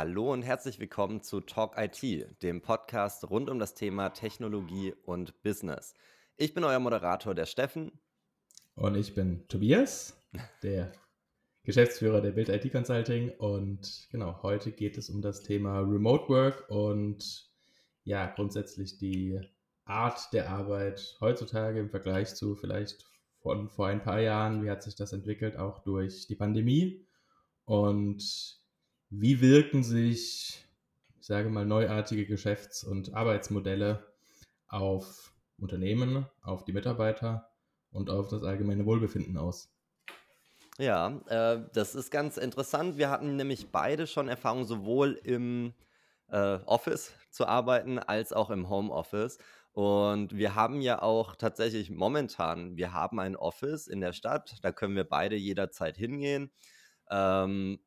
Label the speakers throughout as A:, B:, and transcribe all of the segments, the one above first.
A: Hallo und herzlich willkommen zu Talk IT, dem Podcast rund um das Thema Technologie und Business. Ich bin euer Moderator, der Steffen.
B: Und ich bin Tobias, der Geschäftsführer der Bild IT Consulting. Und genau, heute geht es um das Thema Remote Work und ja, grundsätzlich die Art der Arbeit heutzutage im Vergleich zu vielleicht von vor ein paar Jahren. Wie hat sich das entwickelt, auch durch die Pandemie? Und wie wirken sich, ich sage mal, neuartige Geschäfts- und Arbeitsmodelle auf Unternehmen, auf die Mitarbeiter und auf das allgemeine Wohlbefinden aus?
A: Ja, äh, das ist ganz interessant. Wir hatten nämlich beide schon Erfahrung, sowohl im äh, Office zu arbeiten als auch im Homeoffice. Und wir haben ja auch tatsächlich momentan, wir haben ein Office in der Stadt, da können wir beide jederzeit hingehen. Ähm,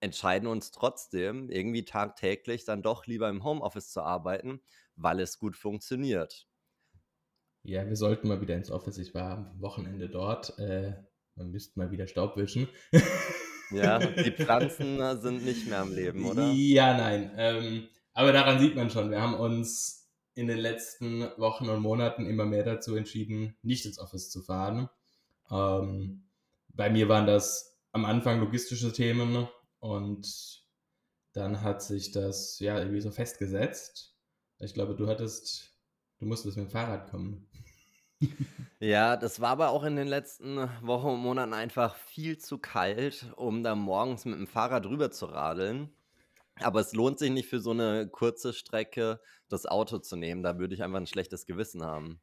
A: entscheiden uns trotzdem irgendwie tagtäglich dann doch lieber im Homeoffice zu arbeiten, weil es gut funktioniert.
B: Ja, wir sollten mal wieder ins Office. Ich war am Wochenende dort. Äh, man müsste mal wieder Staub wischen.
A: ja, die Pflanzen äh, sind nicht mehr am Leben, oder?
B: Ja, nein. Ähm, aber daran sieht man schon, wir haben uns in den letzten Wochen und Monaten immer mehr dazu entschieden, nicht ins Office zu fahren. Ähm, bei mir waren das am Anfang logistische Themen, und dann hat sich das ja irgendwie so festgesetzt. Ich glaube, du hattest, du musstest mit dem Fahrrad kommen.
A: Ja, das war aber auch in den letzten Wochen und Monaten einfach viel zu kalt, um da morgens mit dem Fahrrad rüber zu radeln. Aber es lohnt sich nicht für so eine kurze Strecke das Auto zu nehmen. Da würde ich einfach ein schlechtes Gewissen haben.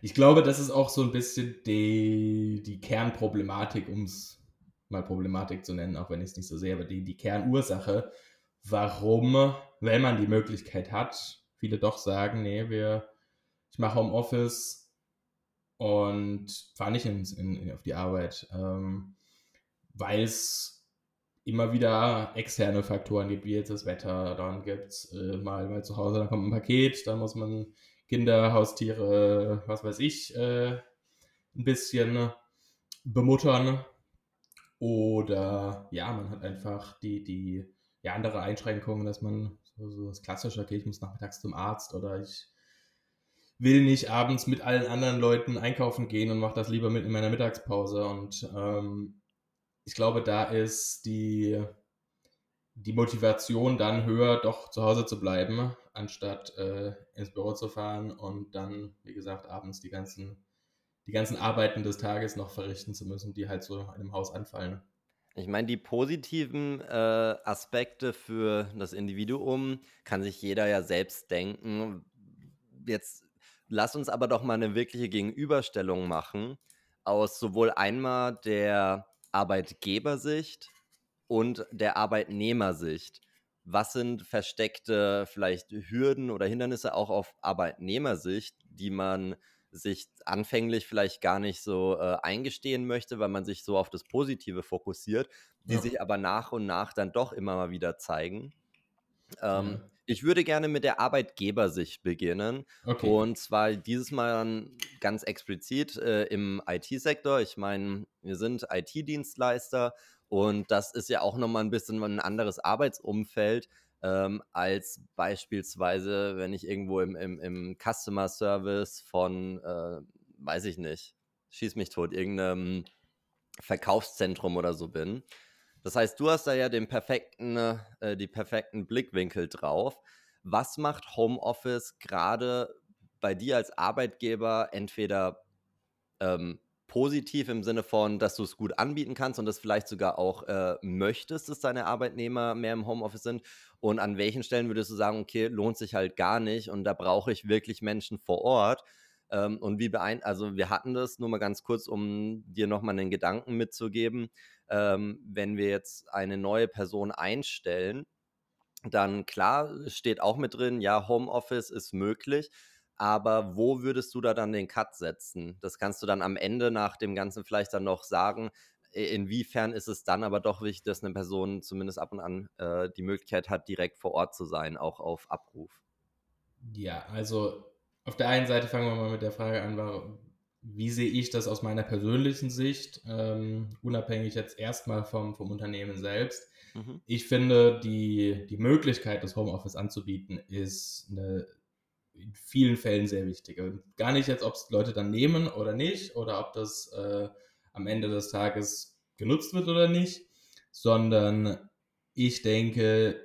B: Ich glaube, das ist auch so ein bisschen die, die Kernproblematik, um es mal Problematik zu nennen, auch wenn ich es nicht so sehe, aber die, die Kernursache, warum, wenn man die Möglichkeit hat, viele doch sagen, nee, wir, ich mache Homeoffice und fahre nicht in, in, auf die Arbeit, ähm, weil es immer wieder externe Faktoren gibt, wie jetzt das Wetter, dann gibt es äh, mal, mal zu Hause, dann kommt ein Paket, dann muss man Kinder, Haustiere, was weiß ich, äh, ein bisschen bemuttern. Oder ja, man hat einfach die, die ja, andere Einschränkungen, dass man so, so das Klassische, okay, ich muss nachmittags zum Arzt oder ich will nicht abends mit allen anderen Leuten einkaufen gehen und mache das lieber mit in meiner Mittagspause. Und ähm, ich glaube, da ist die, die Motivation dann höher, doch zu Hause zu bleiben, anstatt äh, ins Büro zu fahren und dann, wie gesagt, abends die ganzen die ganzen Arbeiten des Tages noch verrichten zu müssen, die halt so einem Haus anfallen.
A: Ich meine, die positiven äh, Aspekte für das Individuum kann sich jeder ja selbst denken. Jetzt lass uns aber doch mal eine wirkliche Gegenüberstellung machen aus sowohl einmal der Arbeitgebersicht und der Arbeitnehmersicht. Was sind versteckte vielleicht Hürden oder Hindernisse auch auf Arbeitnehmersicht, die man sich anfänglich vielleicht gar nicht so äh, eingestehen möchte, weil man sich so auf das Positive fokussiert, die ja. sich aber nach und nach dann doch immer mal wieder zeigen. Ähm, ja. Ich würde gerne mit der Arbeitgebersicht beginnen. Okay. Und zwar dieses Mal ganz explizit äh, im IT-Sektor. Ich meine, wir sind IT-Dienstleister und das ist ja auch nochmal ein bisschen ein anderes Arbeitsumfeld ähm, als beispielsweise, wenn ich irgendwo im, im, im Customer Service von, äh, weiß ich nicht, schieß mich tot, irgendeinem Verkaufszentrum oder so bin. Das heißt, du hast da ja den perfekten, äh, die perfekten Blickwinkel drauf. Was macht Homeoffice gerade bei dir als Arbeitgeber entweder ähm, positiv im Sinne von, dass du es gut anbieten kannst und das vielleicht sogar auch äh, möchtest, dass deine Arbeitnehmer mehr im Homeoffice sind? Und an welchen Stellen würdest du sagen, okay, lohnt sich halt gar nicht und da brauche ich wirklich Menschen vor Ort? Ähm, und wie beein also wir hatten das nur mal ganz kurz, um dir nochmal einen Gedanken mitzugeben. Ähm, wenn wir jetzt eine neue Person einstellen, dann klar steht auch mit drin, ja, Homeoffice ist möglich. Aber wo würdest du da dann den Cut setzen? Das kannst du dann am Ende nach dem Ganzen vielleicht dann noch sagen. inwiefern ist es dann aber doch wichtig, dass eine Person zumindest ab und an äh, die Möglichkeit hat, direkt vor Ort zu sein, auch auf Abruf?
B: Ja, also auf der einen Seite fangen wir mal mit der Frage an, wie sehe ich das aus meiner persönlichen Sicht, ähm, unabhängig jetzt erstmal vom, vom Unternehmen selbst. Mhm. Ich finde, die, die Möglichkeit, das Homeoffice anzubieten, ist eine, in vielen Fällen sehr wichtig. Gar nicht jetzt, ob es Leute dann nehmen oder nicht, oder ob das äh, am Ende des Tages genutzt wird oder nicht, sondern ich denke,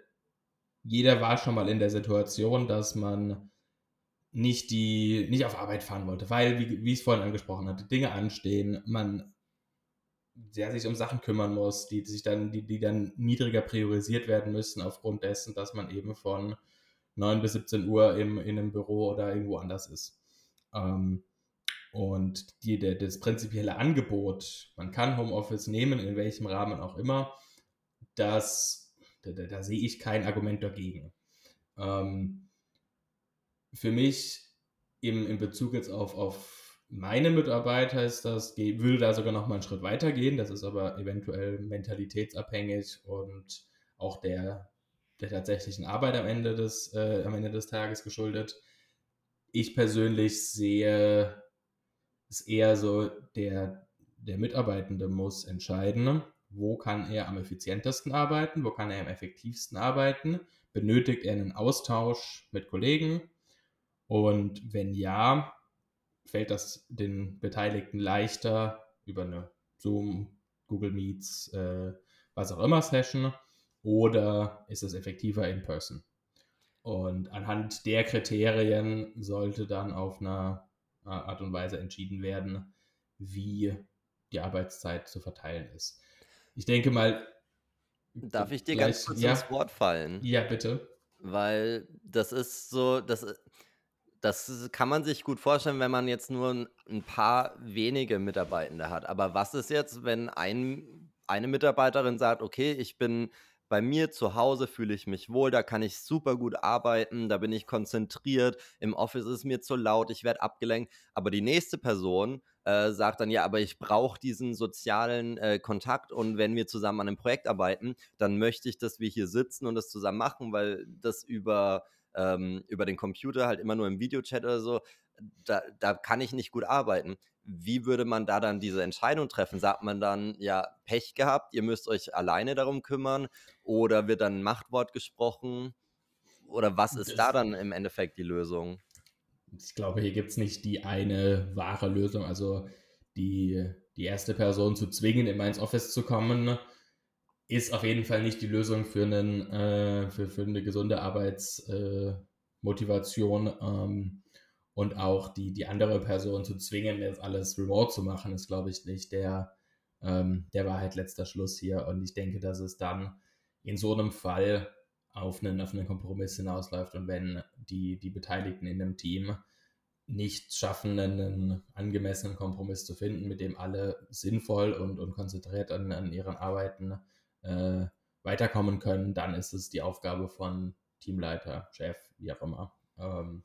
B: jeder war schon mal in der Situation, dass man nicht die, nicht auf Arbeit fahren wollte, weil, wie, wie ich es vorhin angesprochen hatte, Dinge anstehen, man der sich um Sachen kümmern muss, die, die sich dann, die, die dann niedriger priorisiert werden müssen aufgrund dessen, dass man eben von 9 bis 17 Uhr im, in einem Büro oder irgendwo anders ist. Ähm, und die, der, das prinzipielle Angebot, man kann Homeoffice nehmen, in welchem Rahmen auch immer, das, da, da, da sehe ich kein Argument dagegen. Ähm, für mich im, in Bezug jetzt auf, auf meine Mitarbeiter ist das, würde da sogar noch mal einen Schritt weiter gehen. Das ist aber eventuell mentalitätsabhängig und auch der, der tatsächlichen Arbeit am Ende, des, äh, am Ende des Tages geschuldet. Ich persönlich sehe es eher so, der, der Mitarbeitende muss entscheiden, wo kann er am effizientesten arbeiten, wo kann er am effektivsten arbeiten, benötigt er einen Austausch mit Kollegen, und wenn ja, fällt das den Beteiligten leichter über eine Zoom, Google Meets, äh, was auch immer Session oder ist es effektiver in Person? Und anhand der Kriterien sollte dann auf eine Art und Weise entschieden werden, wie die Arbeitszeit zu verteilen ist. Ich denke mal.
A: Darf ich dir ganz kurz ja, ins Wort fallen?
B: Ja, bitte.
A: Weil das ist so, das das kann man sich gut vorstellen, wenn man jetzt nur ein paar wenige Mitarbeitende hat. Aber was ist jetzt, wenn ein, eine Mitarbeiterin sagt, okay, ich bin bei mir zu Hause, fühle ich mich wohl, da kann ich super gut arbeiten, da bin ich konzentriert, im Office ist mir zu laut, ich werde abgelenkt. Aber die nächste Person äh, sagt dann, ja, aber ich brauche diesen sozialen äh, Kontakt und wenn wir zusammen an einem Projekt arbeiten, dann möchte ich, dass wir hier sitzen und das zusammen machen, weil das über ähm, über den Computer, halt immer nur im Videochat oder so, da, da kann ich nicht gut arbeiten. Wie würde man da dann diese Entscheidung treffen? Sagt man dann, ja, Pech gehabt, ihr müsst euch alleine darum kümmern? Oder wird dann ein Machtwort gesprochen? Oder was ist da dann im Endeffekt die Lösung?
B: Ich glaube, hier gibt es nicht die eine wahre Lösung. Also die, die erste Person zu zwingen, immer ins Office zu kommen, ist auf jeden Fall nicht die Lösung für, einen, äh, für, für eine gesunde Arbeitsmotivation. Äh, ähm, und auch die, die andere Person zu zwingen, jetzt alles remote zu machen, ist, glaube ich, nicht der, ähm, der Wahrheit letzter Schluss hier. Und ich denke, dass es dann in so einem Fall auf einen, auf einen Kompromiss hinausläuft. Und wenn die, die Beteiligten in einem Team nicht schaffen, einen angemessenen Kompromiss zu finden, mit dem alle sinnvoll und, und konzentriert an, an ihren Arbeiten äh, weiterkommen können, dann ist es die Aufgabe von Teamleiter, Chef, wie auch immer, ähm,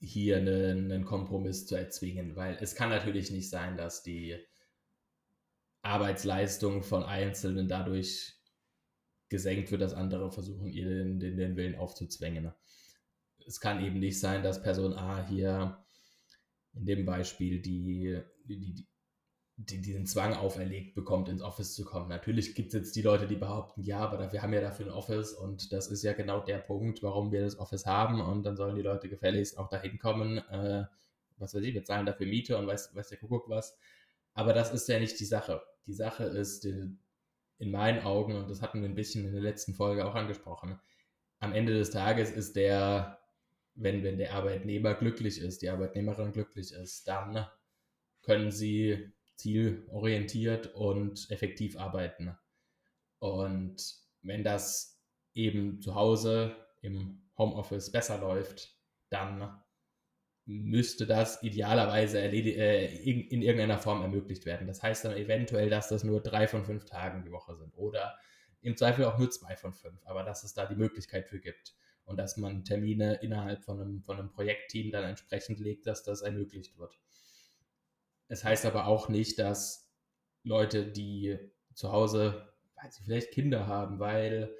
B: hier einen, einen Kompromiss zu erzwingen, weil es kann natürlich nicht sein, dass die Arbeitsleistung von Einzelnen dadurch gesenkt wird, dass andere versuchen, ihr den, den, den Willen aufzuzwängen. Es kann eben nicht sein, dass Person A hier in dem Beispiel die, die, die, die, diesen Zwang auferlegt bekommt, ins Office zu kommen. Natürlich gibt es jetzt die Leute, die behaupten, ja, aber wir haben ja dafür ein Office und das ist ja genau der Punkt, warum wir das Office haben und dann sollen die Leute gefälligst auch dahin kommen. Äh, was weiß ich, wir zahlen dafür Miete und weiß, weiß der Kuckuck was. Aber das ist ja nicht die Sache. Die Sache ist in, in meinen Augen, und das hatten wir ein bisschen in der letzten Folge auch angesprochen, am Ende des Tages ist der, wenn, wenn der Arbeitnehmer glücklich ist, die Arbeitnehmerin glücklich ist, dann können sie zielorientiert und effektiv arbeiten. Und wenn das eben zu Hause im Homeoffice besser läuft, dann müsste das idealerweise äh, in irgendeiner Form ermöglicht werden. Das heißt dann eventuell, dass das nur drei von fünf Tagen die Woche sind oder im Zweifel auch nur zwei von fünf, aber dass es da die Möglichkeit für gibt und dass man Termine innerhalb von einem, von einem Projektteam dann entsprechend legt, dass das ermöglicht wird. Es heißt aber auch nicht, dass Leute, die zu Hause, weil sie vielleicht Kinder haben, weil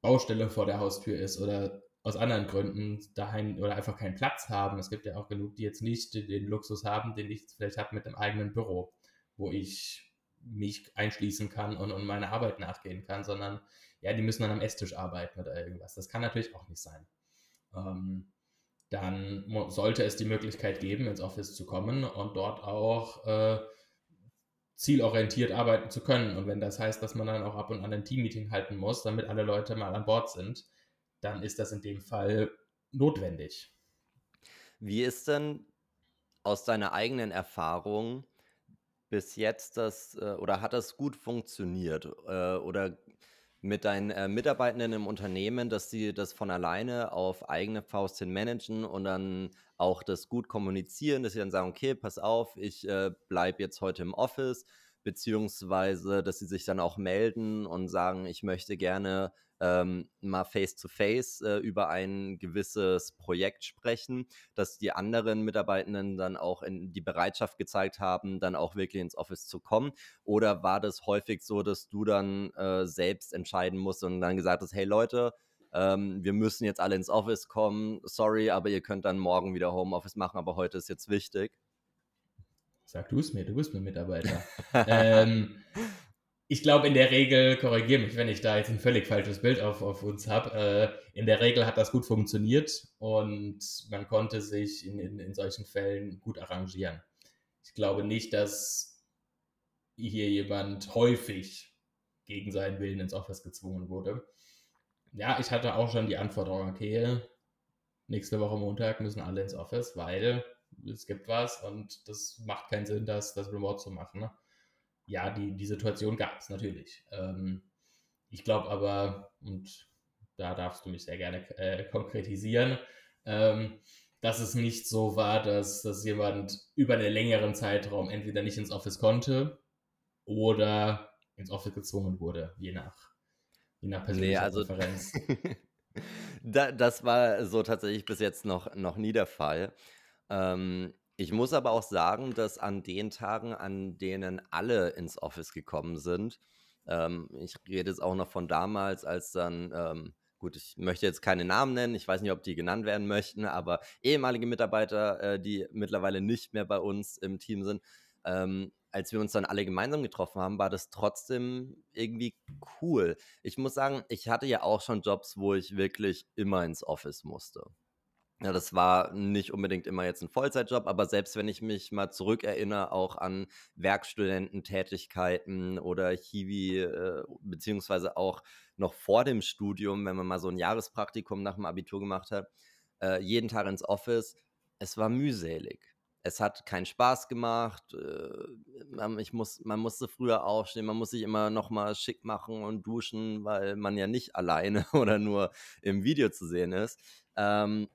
B: Baustelle vor der Haustür ist oder aus anderen Gründen daheim oder einfach keinen Platz haben. Es gibt ja auch genug, die jetzt nicht den Luxus haben, den ich vielleicht habe mit einem eigenen Büro, wo ich mich einschließen kann und, und meine Arbeit nachgehen kann, sondern ja, die müssen dann am Esstisch arbeiten oder irgendwas. Das kann natürlich auch nicht sein. Ähm, dann sollte es die Möglichkeit geben, ins Office zu kommen und dort auch äh, zielorientiert arbeiten zu können. Und wenn das heißt, dass man dann auch ab und an ein Teammeeting halten muss, damit alle Leute mal an Bord sind, dann ist das in dem Fall notwendig.
A: Wie ist denn aus deiner eigenen Erfahrung bis jetzt das äh, oder hat das gut funktioniert? Äh, oder mit deinen äh, Mitarbeitenden im Unternehmen, dass sie das von alleine auf eigene Faust hin managen und dann auch das gut kommunizieren, dass sie dann sagen, okay, pass auf, ich äh, bleibe jetzt heute im Office, beziehungsweise dass sie sich dann auch melden und sagen, ich möchte gerne ähm, mal face-to-face äh, über ein gewisses Projekt sprechen, dass die anderen Mitarbeitenden dann auch in die Bereitschaft gezeigt haben, dann auch wirklich ins Office zu kommen? Oder war das häufig so, dass du dann äh, selbst entscheiden musst und dann gesagt hast, hey Leute, ähm, wir müssen jetzt alle ins Office kommen, sorry, aber ihr könnt dann morgen wieder Homeoffice machen, aber heute ist jetzt wichtig?
B: Sag du es mir, du bist mir Mitarbeiter. ähm, ich glaube, in der Regel, korrigiere mich, wenn ich da jetzt ein völlig falsches Bild auf, auf uns habe, äh, in der Regel hat das gut funktioniert und man konnte sich in, in, in solchen Fällen gut arrangieren. Ich glaube nicht, dass hier jemand häufig gegen seinen Willen ins Office gezwungen wurde. Ja, ich hatte auch schon die Anforderung, okay, nächste Woche Montag müssen alle ins Office, weil es gibt was und das macht keinen Sinn, das, das remote zu machen. Ne? ja, die, die Situation gab es natürlich. Ähm, ich glaube aber, und da darfst du mich sehr gerne äh, konkretisieren, ähm, dass es nicht so war, dass, dass jemand über einen längeren Zeitraum entweder nicht ins Office konnte oder ins Office gezwungen wurde, je nach, je nach persönlicher nee, also, Präferenz.
A: da, das war so tatsächlich bis jetzt noch, noch nie der Fall. Ähm, ich muss aber auch sagen, dass an den Tagen, an denen alle ins Office gekommen sind, ähm, ich rede jetzt auch noch von damals, als dann, ähm, gut, ich möchte jetzt keine Namen nennen, ich weiß nicht, ob die genannt werden möchten, aber ehemalige Mitarbeiter, äh, die mittlerweile nicht mehr bei uns im Team sind, ähm, als wir uns dann alle gemeinsam getroffen haben, war das trotzdem irgendwie cool. Ich muss sagen, ich hatte ja auch schon Jobs, wo ich wirklich immer ins Office musste. Ja, das war nicht unbedingt immer jetzt ein Vollzeitjob, aber selbst wenn ich mich mal zurückerinnere, auch an Werkstudententätigkeiten oder Hiwi, äh, beziehungsweise auch noch vor dem Studium, wenn man mal so ein Jahrespraktikum nach dem Abitur gemacht hat, äh, jeden Tag ins Office, es war mühselig. Es hat keinen Spaß gemacht. Äh, ich muss, man musste früher aufstehen, man muss sich immer noch mal schick machen und duschen, weil man ja nicht alleine oder nur im Video zu sehen ist. Ähm,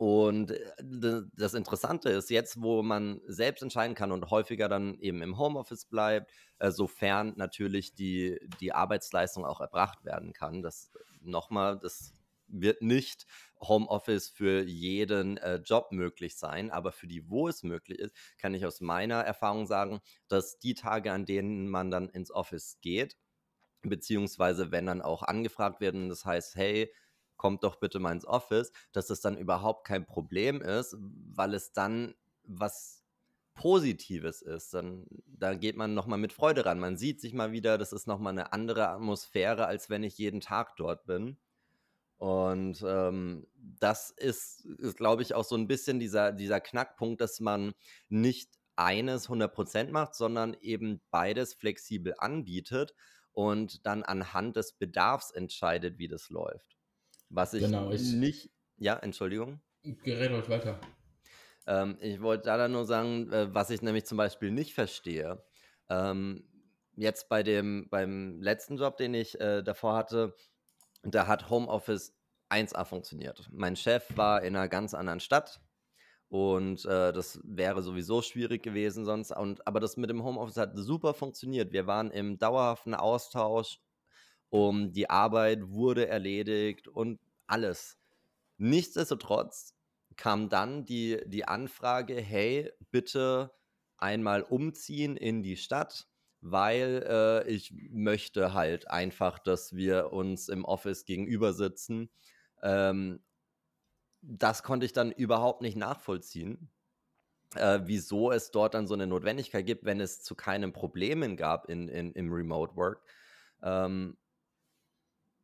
A: und äh, das Interessante ist, jetzt, wo man selbst entscheiden kann und häufiger dann eben im Homeoffice bleibt, äh, sofern natürlich die, die Arbeitsleistung auch erbracht werden kann. Das nochmal, das wird nicht Homeoffice für jeden äh, Job möglich sein, aber für die, wo es möglich ist, kann ich aus meiner Erfahrung sagen, dass die Tage, an denen man dann ins Office geht, beziehungsweise wenn dann auch angefragt werden, das heißt, hey, kommt doch bitte mal ins Office, dass das dann überhaupt kein Problem ist, weil es dann was Positives ist. Dann da geht man nochmal mit Freude ran. Man sieht sich mal wieder, das ist nochmal eine andere Atmosphäre, als wenn ich jeden Tag dort bin. Und ähm, das ist, ist glaube ich, auch so ein bisschen dieser, dieser Knackpunkt, dass man nicht eines 100% macht, sondern eben beides flexibel anbietet und dann anhand des Bedarfs entscheidet, wie das läuft. Was ich, genau, ich nicht. Ja, Entschuldigung.
B: Gerät euch weiter.
A: Ähm, ich wollte da dann nur sagen, äh, was ich nämlich zum Beispiel nicht verstehe. Ähm, jetzt bei dem, beim letzten Job, den ich äh, davor hatte, da hat Homeoffice 1A funktioniert. Mein Chef war in einer ganz anderen Stadt und äh, das wäre sowieso schwierig gewesen sonst. Und, aber das mit dem Homeoffice hat super funktioniert. Wir waren im dauerhaften Austausch um die Arbeit wurde erledigt und alles. Nichtsdestotrotz kam dann die, die Anfrage, hey, bitte einmal umziehen in die Stadt, weil äh, ich möchte halt einfach, dass wir uns im Office gegenüber sitzen. Ähm, das konnte ich dann überhaupt nicht nachvollziehen, äh, wieso es dort dann so eine Notwendigkeit gibt, wenn es zu keinen Problemen gab in, in, im Remote Work. Ähm,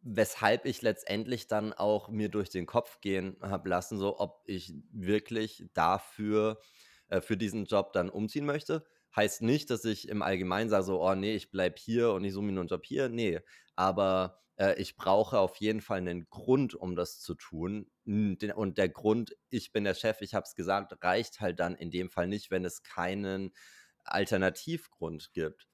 A: weshalb ich letztendlich dann auch mir durch den Kopf gehen habe lassen, so ob ich wirklich dafür äh, für diesen Job dann umziehen möchte. Heißt nicht, dass ich im Allgemeinen sage, so, oh nee, ich bleibe hier und ich suche mir nur einen Job hier. Nee, aber äh, ich brauche auf jeden Fall einen Grund, um das zu tun. Und der Grund, ich bin der Chef, ich habe es gesagt, reicht halt dann in dem Fall nicht, wenn es keinen Alternativgrund gibt.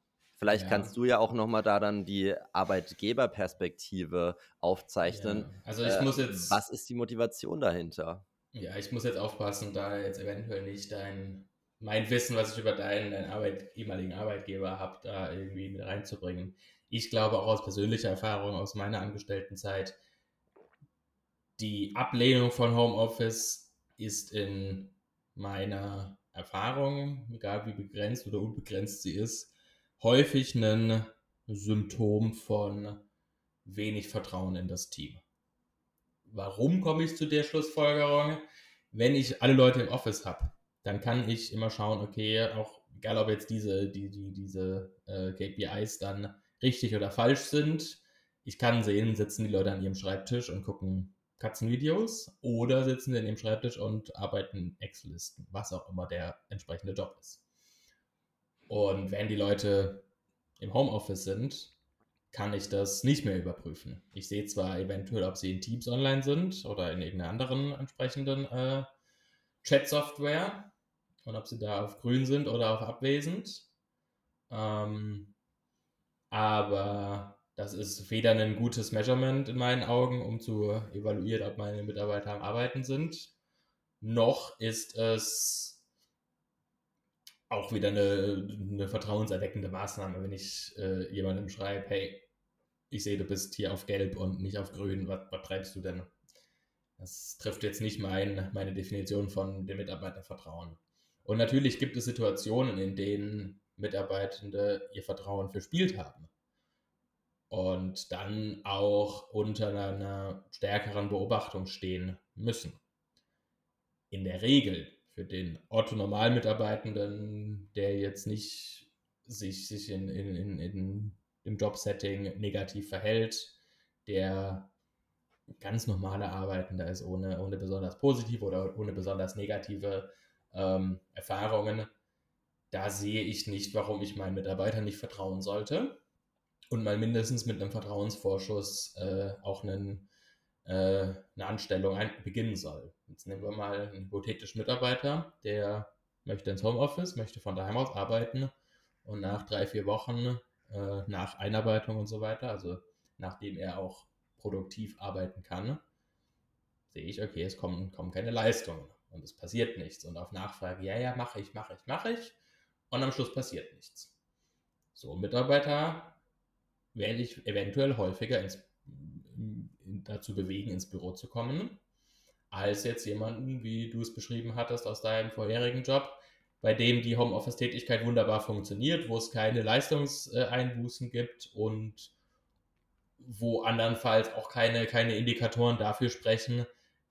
A: Vielleicht ja. kannst du ja auch nochmal da dann die Arbeitgeberperspektive aufzeichnen. Ja.
B: Also ich äh, muss jetzt.
A: Was ist die Motivation dahinter?
B: Ja, ich muss jetzt aufpassen, da jetzt eventuell nicht dein, mein Wissen, was ich über deinen, deinen Arbeit, ehemaligen Arbeitgeber habe, da irgendwie mit reinzubringen. Ich glaube auch aus persönlicher Erfahrung, aus meiner Angestelltenzeit, die Ablehnung von Homeoffice ist in meiner Erfahrung, egal wie begrenzt oder unbegrenzt sie ist, häufig ein Symptom von wenig Vertrauen in das Team. Warum komme ich zu der Schlussfolgerung? Wenn ich alle Leute im Office habe, dann kann ich immer schauen, okay, auch egal ob jetzt diese, die, die, diese äh, KPIs dann richtig oder falsch sind, ich kann sehen, sitzen die Leute an ihrem Schreibtisch und gucken Katzenvideos oder sitzen sie an ihrem Schreibtisch und arbeiten Excel-Listen, was auch immer der entsprechende Job ist. Und wenn die Leute im Homeoffice sind, kann ich das nicht mehr überprüfen. Ich sehe zwar eventuell, ob sie in Teams online sind oder in irgendeiner anderen entsprechenden äh, Chat-Software und ob sie da auf grün sind oder auf abwesend. Ähm, aber das ist weder ein gutes Measurement in meinen Augen, um zu evaluieren, ob meine Mitarbeiter am Arbeiten sind, noch ist es auch wieder eine, eine vertrauenserweckende Maßnahme, wenn ich äh, jemandem schreibe, hey, ich sehe, du bist hier auf Gelb und nicht auf Grün, was, was treibst du denn? Das trifft jetzt nicht mein, meine Definition von dem Mitarbeitervertrauen. Und natürlich gibt es Situationen, in denen Mitarbeitende ihr Vertrauen verspielt haben und dann auch unter einer stärkeren Beobachtung stehen müssen. In der Regel für den Otto-Normalmitarbeitenden, der jetzt nicht sich, sich in, in, in, in im Jobsetting negativ verhält, der ganz normale Arbeitender ist, ohne, ohne besonders positive oder ohne besonders negative ähm, Erfahrungen, da sehe ich nicht, warum ich meinen Mitarbeitern nicht vertrauen sollte und mal mindestens mit einem Vertrauensvorschuss äh, auch einen eine Anstellung beginnen soll. Jetzt nehmen wir mal einen hypothetischen Mitarbeiter, der möchte ins Homeoffice, möchte von daheim aus arbeiten und nach drei, vier Wochen äh, nach Einarbeitung und so weiter, also nachdem er auch produktiv arbeiten kann, sehe ich, okay, es kommen, kommen keine Leistungen und es passiert nichts. Und auf Nachfrage, ja, ja, mache ich, mache ich, mache ich. Und am Schluss passiert nichts. So Mitarbeiter werde ich eventuell häufiger ins dazu bewegen, ins Büro zu kommen, als jetzt jemanden, wie du es beschrieben hattest aus deinem vorherigen Job, bei dem die Homeoffice-Tätigkeit wunderbar funktioniert, wo es keine Leistungseinbußen gibt und wo andernfalls auch keine, keine Indikatoren dafür sprechen,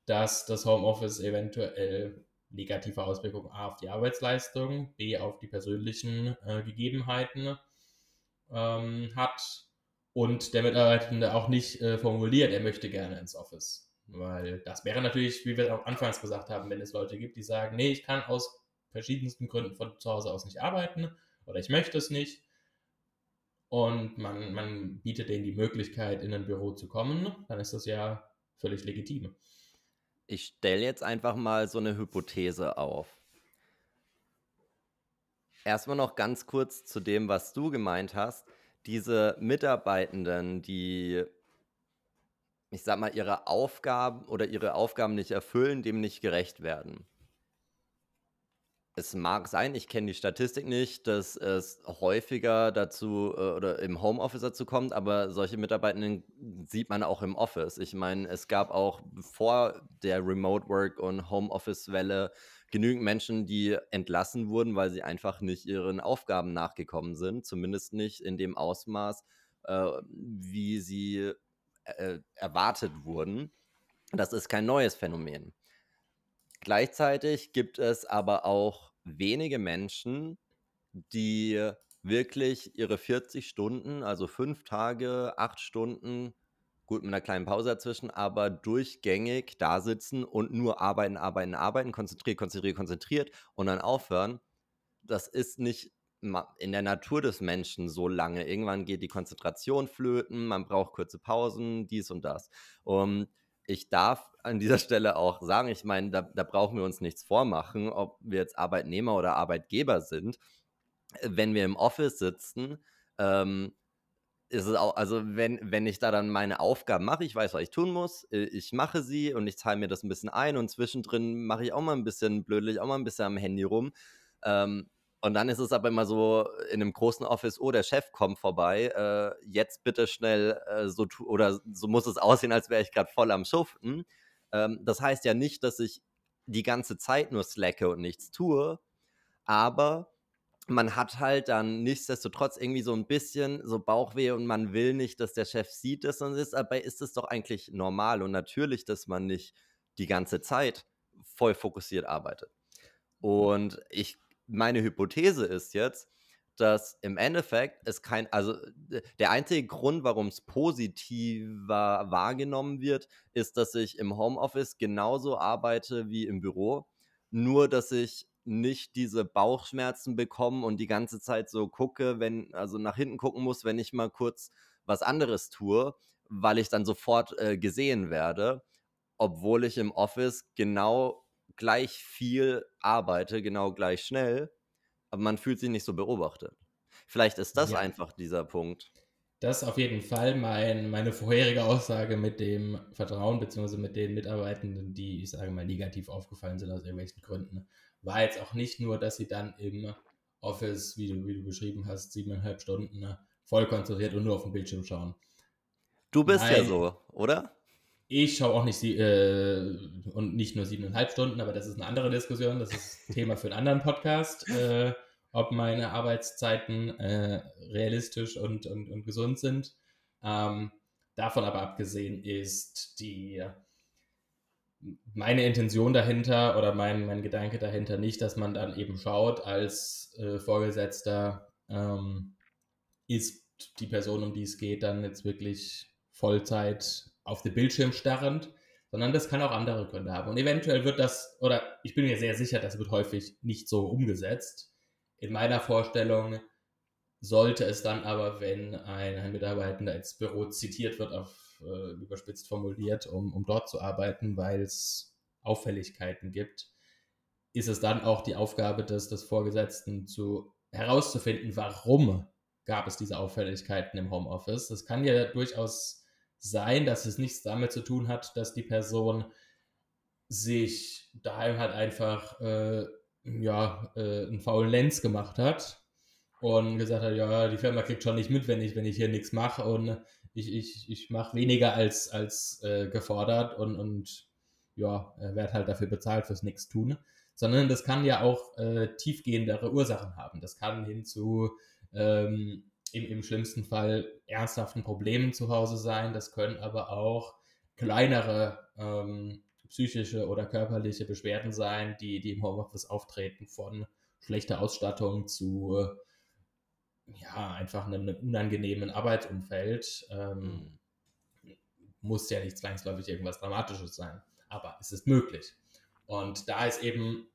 B: dass das Homeoffice eventuell negative Auswirkungen A auf die Arbeitsleistung, B auf die persönlichen äh, Gegebenheiten ähm, hat und der Mitarbeitende auch nicht äh, formuliert, er möchte gerne ins Office. Weil das wäre natürlich, wie wir auch anfangs gesagt haben, wenn es Leute gibt, die sagen, nee, ich kann aus verschiedensten Gründen von zu Hause aus nicht arbeiten oder ich möchte es nicht. Und man, man bietet denen die Möglichkeit, in ein Büro zu kommen, dann ist das ja völlig legitim.
A: Ich stelle jetzt einfach mal so eine Hypothese auf. Erstmal noch ganz kurz zu dem, was du gemeint hast diese Mitarbeitenden, die, ich sag mal, ihre Aufgaben oder ihre Aufgaben nicht erfüllen, dem nicht gerecht werden. Es mag sein, ich kenne die Statistik nicht, dass es häufiger dazu äh, oder im Homeoffice dazu kommt, aber solche Mitarbeitenden sieht man auch im Office. Ich meine, es gab auch vor der Remote Work und Homeoffice-Welle genügend Menschen, die entlassen wurden, weil sie einfach nicht ihren Aufgaben nachgekommen sind, zumindest nicht in dem Ausmaß, äh, wie sie äh, erwartet wurden. Das ist kein neues Phänomen. Gleichzeitig gibt es aber auch wenige Menschen, die wirklich ihre 40 Stunden, also fünf Tage, acht Stunden, gut mit einer kleinen Pause dazwischen, aber durchgängig da sitzen und nur arbeiten, arbeiten, arbeiten, konzentriert, konzentriert, konzentriert und dann aufhören. Das ist nicht in der Natur des Menschen so lange. Irgendwann geht die Konzentration flöten, man braucht kurze Pausen, dies und das. Und ich darf an dieser Stelle auch sagen, ich meine, da, da brauchen wir uns nichts vormachen, ob wir jetzt Arbeitnehmer oder Arbeitgeber sind. Wenn wir im Office sitzen, ähm, ist es auch, also wenn, wenn ich da dann meine Aufgaben mache, ich weiß, was ich tun muss, äh, ich mache sie und ich zahle mir das ein bisschen ein und zwischendrin mache ich auch mal ein bisschen blödlich, auch mal ein bisschen am Handy rum. Ähm, und dann ist es aber immer so in einem großen Office, oh, der Chef kommt vorbei, äh, jetzt bitte schnell äh, so oder so muss es aussehen, als wäre ich gerade voll am Schuften. Ähm, das heißt ja nicht, dass ich die ganze Zeit nur slacke und nichts tue, aber man hat halt dann nichtsdestotrotz irgendwie so ein bisschen so Bauchweh und man will nicht, dass der Chef sieht das und ist, dabei ist es doch eigentlich normal und natürlich, dass man nicht die ganze Zeit voll fokussiert arbeitet. Und ich meine Hypothese ist jetzt, dass im Endeffekt es kein, also der einzige Grund, warum es positiver wahrgenommen wird, ist, dass ich im Homeoffice genauso arbeite wie im Büro, nur dass ich nicht diese Bauchschmerzen bekomme und die ganze Zeit so gucke, wenn, also nach hinten gucken muss, wenn ich mal kurz was anderes tue, weil ich dann sofort äh, gesehen werde, obwohl ich im Office genau gleich viel arbeite, genau gleich schnell, aber man fühlt sich nicht so beobachtet. Vielleicht ist das ja. einfach dieser Punkt.
B: Das ist auf jeden Fall mein, meine vorherige Aussage mit dem Vertrauen, beziehungsweise mit den Mitarbeitenden, die, ich sage mal, negativ aufgefallen sind aus irgendwelchen Gründen. War jetzt auch nicht nur, dass sie dann im Office, wie du, wie du beschrieben hast, siebeneinhalb Stunden voll konzentriert und nur auf den Bildschirm schauen.
A: Du bist Nein, ja so, oder?
B: Ich schaue auch nicht sie äh, und nicht nur siebeneinhalb Stunden, aber das ist eine andere Diskussion. Das ist Thema für einen anderen Podcast, äh, ob meine Arbeitszeiten äh, realistisch und, und, und gesund sind. Ähm, davon aber abgesehen ist die meine Intention dahinter oder mein, mein Gedanke dahinter nicht, dass man dann eben schaut als äh, Vorgesetzter, ähm, ist die Person, um die es geht, dann jetzt wirklich Vollzeit auf den Bildschirm starrend, sondern das kann auch andere Gründe haben. Und eventuell wird das, oder ich bin mir sehr sicher, das wird häufig nicht so umgesetzt. In meiner Vorstellung sollte es dann aber, wenn ein, ein Mitarbeitender ins Büro zitiert wird, auf äh, überspitzt formuliert, um, um dort zu arbeiten, weil es Auffälligkeiten gibt, ist es dann auch die Aufgabe des, des Vorgesetzten zu herauszufinden, warum gab es diese Auffälligkeiten im Homeoffice. Das kann ja durchaus sein, dass es nichts damit zu tun hat, dass die Person sich daheim halt einfach äh, ja, äh, einen faulen Lens gemacht hat und gesagt hat, ja, die Firma kriegt schon nicht mit, wenn ich, wenn ich hier nichts mache und ich, ich, ich mache weniger als, als äh, gefordert und, und ja, werde halt dafür bezahlt fürs Nichts tun. Sondern das kann ja auch äh, tiefgehendere Ursachen haben. Das kann hin zu ähm, im, im schlimmsten Fall ernsthaften Problemen zu Hause sein. Das können aber auch kleinere ähm, psychische oder körperliche Beschwerden sein, die, die im Homeoffice auftreten, von schlechter Ausstattung zu ja, einfach einem, einem unangenehmen Arbeitsumfeld. Ähm, mhm. Muss ja nicht zwangsläufig irgendwas Dramatisches sein, aber es ist möglich. Und da ist eben,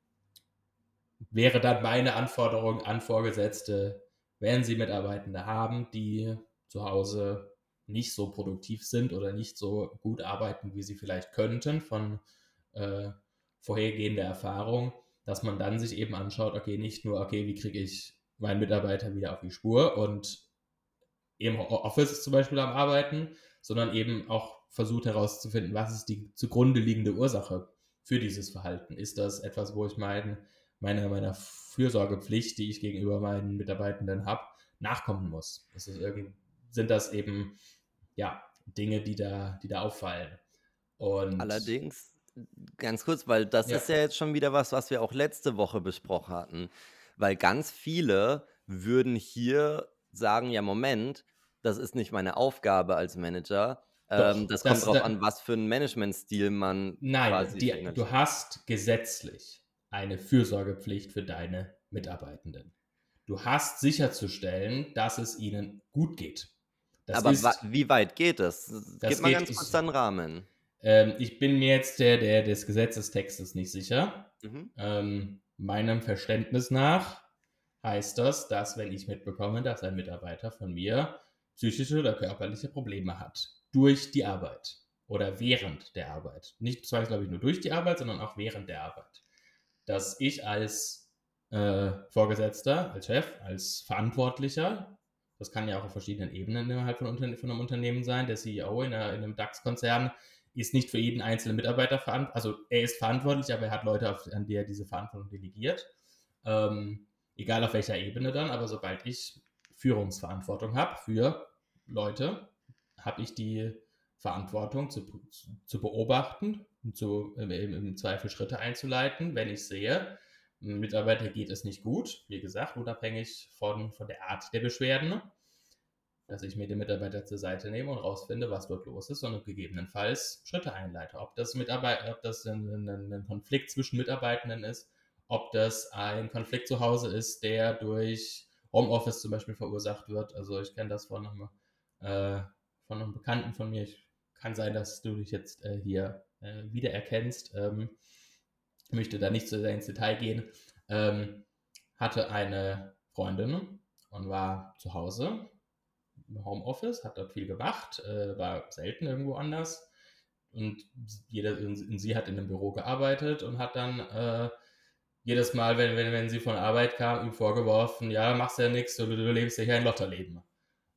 B: wäre dann meine Anforderung an Vorgesetzte, wenn Sie Mitarbeitende haben, die zu Hause nicht so produktiv sind oder nicht so gut arbeiten, wie sie vielleicht könnten von äh, vorhergehender Erfahrung, dass man dann sich eben anschaut, okay, nicht nur, okay, wie kriege ich meinen Mitarbeiter wieder auf die Spur und im Office zum Beispiel am Arbeiten, sondern eben auch versucht herauszufinden, was ist die zugrunde liegende Ursache für dieses Verhalten. Ist das etwas, wo ich mein, meine, meiner Fürsorgepflicht, die ich gegenüber meinen Mitarbeitenden habe, nachkommen muss. Das sind das eben ja Dinge, die da, die da auffallen.
A: Und Allerdings ganz kurz, weil das
B: Ja.
A: ist ja jetzt schon wieder was, was wir auch letzte Woche besprochen hatten. Weil ganz viele würden hier sagen, ja, Moment, das ist nicht meine Aufgabe als Manager.
B: Doch,
A: Ähm, das
B: das-
A: kommt drauf
B: da-
A: an, was für einen Managementstil man
B: Nein,
A: quasi
B: die, du hast gesetzlich eine Fürsorgepflicht für deine Mitarbeitenden. Du hast sicherzustellen, dass es ihnen gut geht. Das
A: Aber
B: ist,
A: wie weit geht es?
B: Das
A: Gib mal
B: geht-
A: ganz kurz einen Rahmen.
B: ähm, ich bin mir jetzt der, der des Gesetzestextes nicht sicher.
A: Mhm.
B: Ähm, meinem Verständnis nach heißt das, dass wenn ich mitbekomme, dass ein Mitarbeiter von mir psychische oder körperliche Probleme hat, durch die Arbeit. Oder während der Arbeit, nicht zwangsläufig nur durch die Arbeit, sondern auch während der Arbeit, dass ich als äh, Vorgesetzter, als Chef, als Verantwortlicher, das kann ja auch auf verschiedenen Ebenen innerhalb von, Unterne von einem Unternehmen sein, der CEO in, einer, in einem DAX-Konzern ist nicht für jeden einzelnen Mitarbeiter verantwortlich, also er ist verantwortlich, aber er hat Leute, auf, an die er diese Verantwortung delegiert. Ähm, egal auf welcher Ebene dann, aber sobald ich Führungsverantwortung habe für Leute, habe ich die Verantwortung zu, zu, beobachten und zu, im, im Zweifel Schritte einzuleiten, wenn ich sehe, Mitarbeiter geht es nicht gut, wie gesagt, unabhängig von, von der Art der Beschwerden, dass ich mir den Mitarbeiter zur Seite nehme und rausfinde, was dort los ist und gegebenenfalls Schritte einleite. Ob das, Mitarbeit ob das ein, ein, ein Konflikt zwischen Mitarbeitenden ist, ob das ein Konflikt zu Hause ist, der durch Homeoffice zum Beispiel verursacht wird. Also ich kenne das von einem, äh, von einem Bekannten von mir. Ich, kann sein, dass du dich jetzt äh, hier äh, wiedererkennst. Ähm, möchte da nicht so sehr ins Detail gehen. Ähm, hatte eine Freundin und war zu Hause Homeoffice, hat dort viel gemacht, äh, war selten irgendwo anders. Und jeder, und sie hat in einem Büro gearbeitet und hat dann äh, jedes Mal, wenn, wenn, wenn sie von Arbeit kam, ihm vorgeworfen, ja, machst ja nichts, du, du lebst ja hier ein Lotterleben.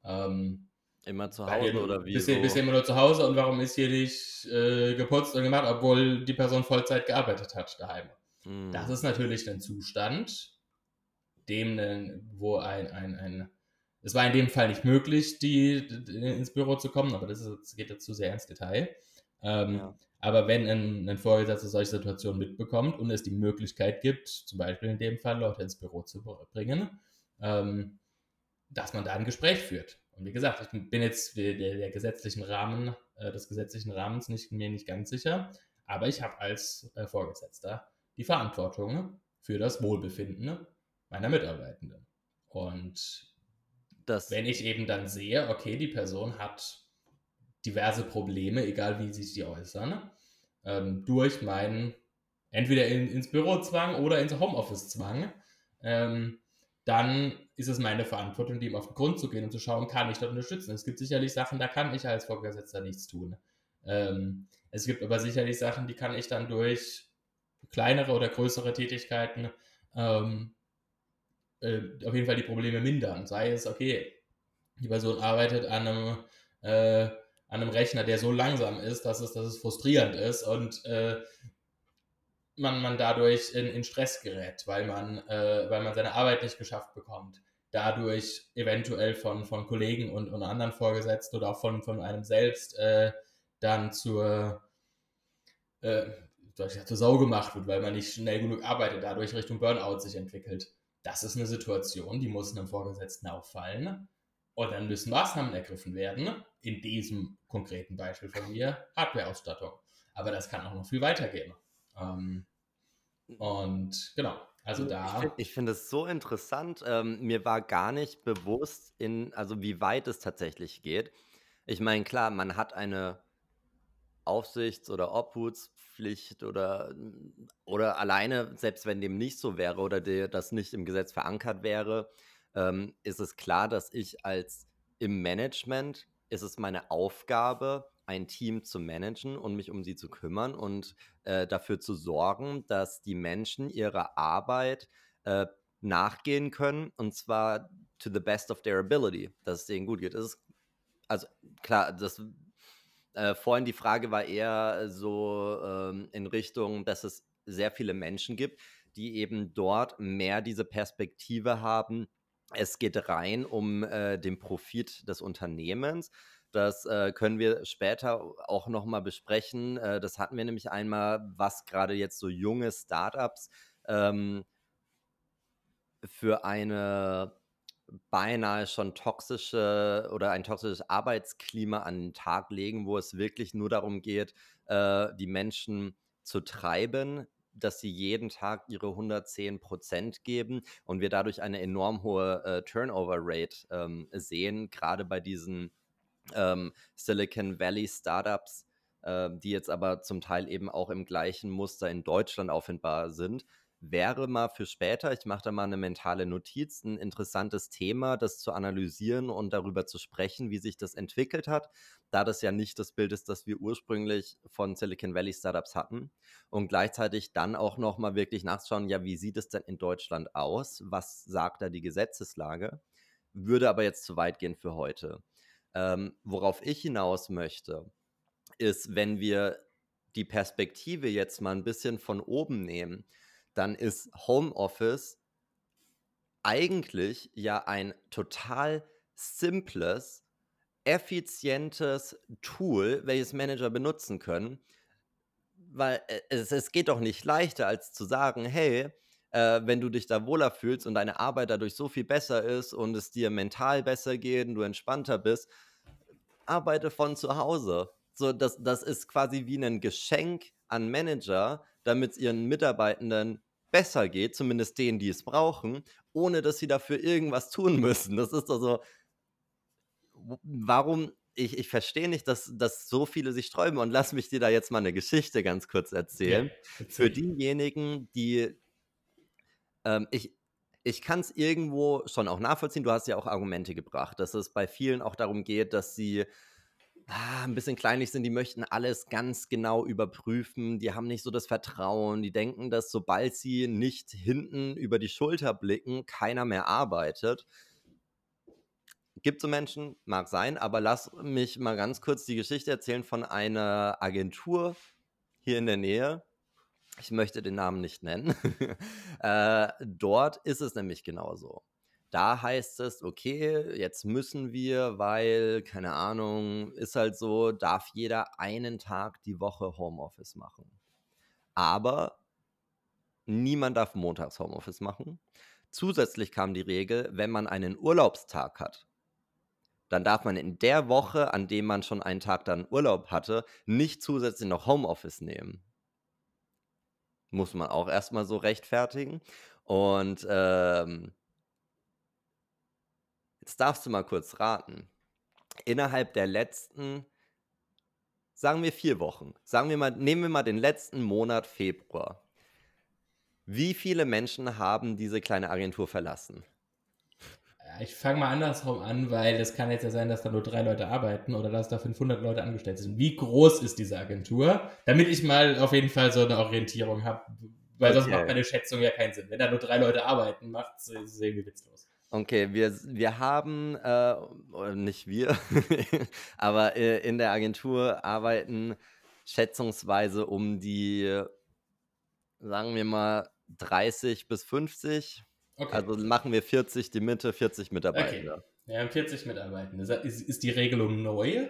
B: Ähm,
A: Immer zu Hause
B: ihr-
A: oder wie?
B: Bist,
A: so?
B: bist immer nur zu Hause und warum ist hier nicht äh, geputzt und gemacht, obwohl die Person Vollzeit gearbeitet hat daheim?
A: Hm.
B: Das ist natürlich ein Zustand, dem, wo ein, ein, ein es war in dem Fall nicht möglich, die, die ins Büro zu kommen, aber das, ist, das geht jetzt zu sehr ins Detail. Ähm,
A: Ja.
B: Aber wenn ein, ein Vorgesetzter solche Situationen mitbekommt und es die Möglichkeit gibt, zum Beispiel in dem Fall Leute ins Büro zu bringen, ähm, dass man da ein Gespräch führt. Und wie gesagt, ich bin jetzt der, der, der gesetzlichen Rahmen, äh, des gesetzlichen Rahmens nicht, mir nicht ganz sicher, aber ich habe als äh, Vorgesetzter die Verantwortung für das Wohlbefinden meiner Mitarbeitenden. Und
A: das,
B: wenn ich eben dann sehe, okay, die Person hat diverse Probleme, egal wie sich die äußern, ähm, durch meinen entweder in, ins Büro zwang oder ins Homeoffice zwang, ähm, dann ist es meine Verantwortung, dem auf den Grund zu gehen und zu schauen, kann ich dort unterstützen. Es gibt sicherlich Sachen, da kann ich als Vorgesetzter nichts tun. Ähm, es gibt aber sicherlich Sachen, die kann ich dann durch kleinere oder größere Tätigkeiten ähm, äh, auf jeden Fall die Probleme mindern. Sei es, okay, die Person arbeitet an einem, äh, an einem Rechner, der so langsam ist, dass es, dass es frustrierend ist und äh, man, man dadurch in, in Stress gerät, weil man, äh, weil man seine Arbeit nicht geschafft bekommt. Dadurch eventuell von, von Kollegen und, und anderen Vorgesetzten oder auch von, von einem selbst äh, dann zur, äh, zur Sau gemacht wird, weil man nicht schnell genug arbeitet, dadurch Richtung Burnout sich entwickelt. Das ist eine Situation, die muss einem Vorgesetzten auffallen. Und dann müssen Maßnahmen ergriffen werden. In diesem konkreten Beispiel von mir Hardware-Ausstattung. Aber das kann auch noch viel weitergehen. Ähm, und genau, also
A: Ich
B: da.
A: find- Ich finde es so interessant. Ähm, mir war gar nicht bewusst, in, also wie weit es tatsächlich geht. Ich meine, klar, man hat eine Aufsichts- oder Obhutspflicht oder, oder alleine, selbst wenn dem nicht so wäre oder der, das nicht im Gesetz verankert wäre, ähm, ist es klar, dass ich als im Management ist es meine Aufgabe, ein Team zu managen und mich um sie zu kümmern und äh, dafür zu sorgen, dass die Menschen ihrer Arbeit äh, nachgehen können und zwar to the best of their ability, dass es denen gut geht. Ist, also klar, das äh, vorhin die Frage war eher so ähm, in Richtung, dass es sehr viele Menschen gibt, die eben dort mehr diese Perspektive haben. Es geht rein um äh, den Profit des Unternehmens. Das äh, können wir später auch nochmal besprechen. Äh, das hatten wir nämlich einmal, was gerade jetzt so junge Startups ähm, für eine beinahe schon toxische oder ein toxisches Arbeitsklima an den Tag legen, wo es wirklich nur darum geht, äh, die Menschen zu treiben, dass sie jeden Tag ihre 110 Prozent geben und wir dadurch eine enorm hohe äh, Turnover-Rate ähm, sehen, gerade bei diesen ähm, Silicon Valley Startups, äh, die jetzt aber zum Teil eben auch im gleichen Muster in Deutschland auffindbar sind wäre mal für später, ich mache da mal eine mentale Notiz, ein interessantes Thema, das zu analysieren und darüber zu sprechen, wie sich das entwickelt hat, da das ja nicht das Bild ist, das wir ursprünglich von Silicon Valley Startups hatten und gleichzeitig dann auch noch mal wirklich nachschauen, ja, wie sieht es denn in Deutschland aus? Was sagt da die Gesetzeslage? Würde aber jetzt zu weit gehen für heute. Ähm, worauf ich hinaus möchte, ist, wenn wir die Perspektive jetzt mal ein bisschen von oben nehmen, dann ist Homeoffice eigentlich ja ein total simples, effizientes Tool, welches Manager benutzen können. Weil äh, es, es geht doch nicht leichter, als zu sagen, hey, äh, wenn du dich da wohler fühlst und deine Arbeit dadurch so viel besser ist und es dir mental besser geht und du entspannter bist, arbeite von zu Hause. So, das, das ist quasi wie ein Geschenk an Manager, damit es ihren Mitarbeitenden besser geht, zumindest denen, die es brauchen, ohne dass sie dafür irgendwas tun müssen. Das ist also, warum, ich, ich verstehe nicht, dass, dass so viele sich sträuben und lass mich dir da jetzt mal eine Geschichte ganz kurz erzählen. Ja, Für diejenigen, die, ähm, ich, ich kann es irgendwo schon auch nachvollziehen, du hast ja auch Argumente gebracht, dass es bei vielen auch darum geht, dass sie ah, ein bisschen kleinlich sind, die möchten alles ganz genau überprüfen, die haben nicht so das Vertrauen, die denken, dass sobald sie nicht hinten über die Schulter blicken, keiner mehr arbeitet. Gibt so Menschen, mag sein, aber lass mich mal ganz kurz die Geschichte erzählen von einer Agentur hier in der Nähe. Ich möchte den Namen nicht nennen. äh, dort ist es nämlich genauso. Da heißt es, okay, jetzt müssen wir, weil, keine Ahnung, ist halt so, darf jeder einen Tag die Woche Homeoffice machen. Aber niemand darf montags Homeoffice machen. Zusätzlich kam die Regel, wenn man einen Urlaubstag hat, dann darf man in der Woche, an dem man schon einen Tag dann Urlaub hatte, nicht zusätzlich noch Homeoffice nehmen. Muss man auch erstmal so rechtfertigen. Und ähm, Jetzt darfst du mal kurz raten. Innerhalb der letzten, sagen wir vier Wochen, sagen wir mal, nehmen wir mal den letzten Monat Februar. Wie viele Menschen haben diese kleine Agentur verlassen?
B: Ich fange mal andersrum an, weil es kann jetzt ja sein, dass da nur drei Leute arbeiten oder dass da 500 Leute angestellt sind. Wie groß ist diese Agentur? Damit ich mal auf jeden Fall so eine Orientierung habe, weil sonst macht meine Schätzung ja keinen Sinn. Wenn da nur drei Leute arbeiten, macht es irgendwie witzlos.
A: Okay, wir, wir haben, äh, nicht wir, aber äh, in der Agentur arbeiten schätzungsweise um die, sagen wir mal, 30 bis 50. Okay. Also machen wir 40 die Mitte, 40 Mitarbeiter.
B: Okay. Wir haben 40 Mitarbeiter. Ist, ist die Regelung neu?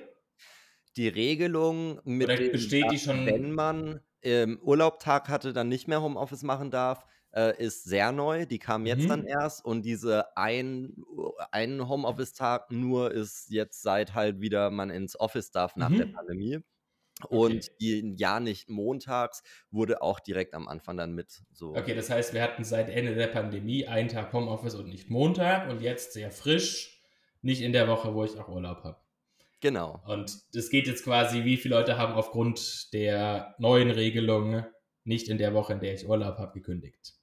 A: Die Regelung mit
B: Oder besteht dem, die schon?
A: Wenn man ähm, Urlaubtag hatte, dann nicht mehr Homeoffice machen darf, äh, ist sehr neu. Die kam jetzt mhm. dann erst und diese ein, einen Homeoffice-Tag nur ist jetzt seit halt wieder man ins Office darf nach mhm. der Pandemie. Und okay. die ja nicht montags wurde auch direkt am Anfang dann mit so.
B: Okay, das heißt, wir hatten seit Ende der Pandemie einen Tag Homeoffice und nicht Montag und jetzt sehr frisch, nicht in der Woche, wo ich auch Urlaub habe.
A: Genau.
B: Und das geht jetzt quasi, wie viele Leute haben aufgrund der neuen Regelung nicht in der Woche, in der ich Urlaub habe, gekündigt.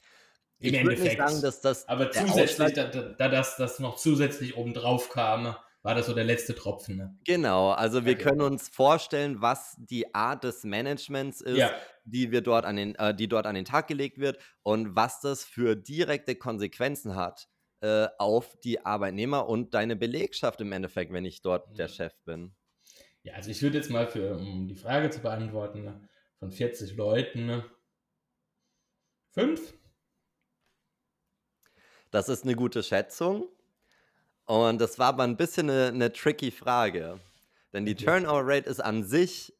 A: Im ich Endeffekt. Sagen, dass das
B: aber zusätzlich, da, da, das, das noch zusätzlich obendrauf kam, war das so der letzte Tropfen. Ne?
A: Genau, also wir okay. können uns vorstellen, was die Art des Managements ist, ja. die wir dort an den, äh, die dort an den Tag gelegt wird und was das für direkte Konsequenzen hat äh, auf die Arbeitnehmer und deine Belegschaft im Endeffekt, wenn ich dort mhm. der Chef bin.
B: Ja, also ich würde jetzt mal für, um die Frage zu beantworten, von 40 Leuten fünf
A: das ist eine gute Schätzung. Und das war aber ein bisschen eine, eine tricky Frage. Denn die. Turnover Rate ist an sich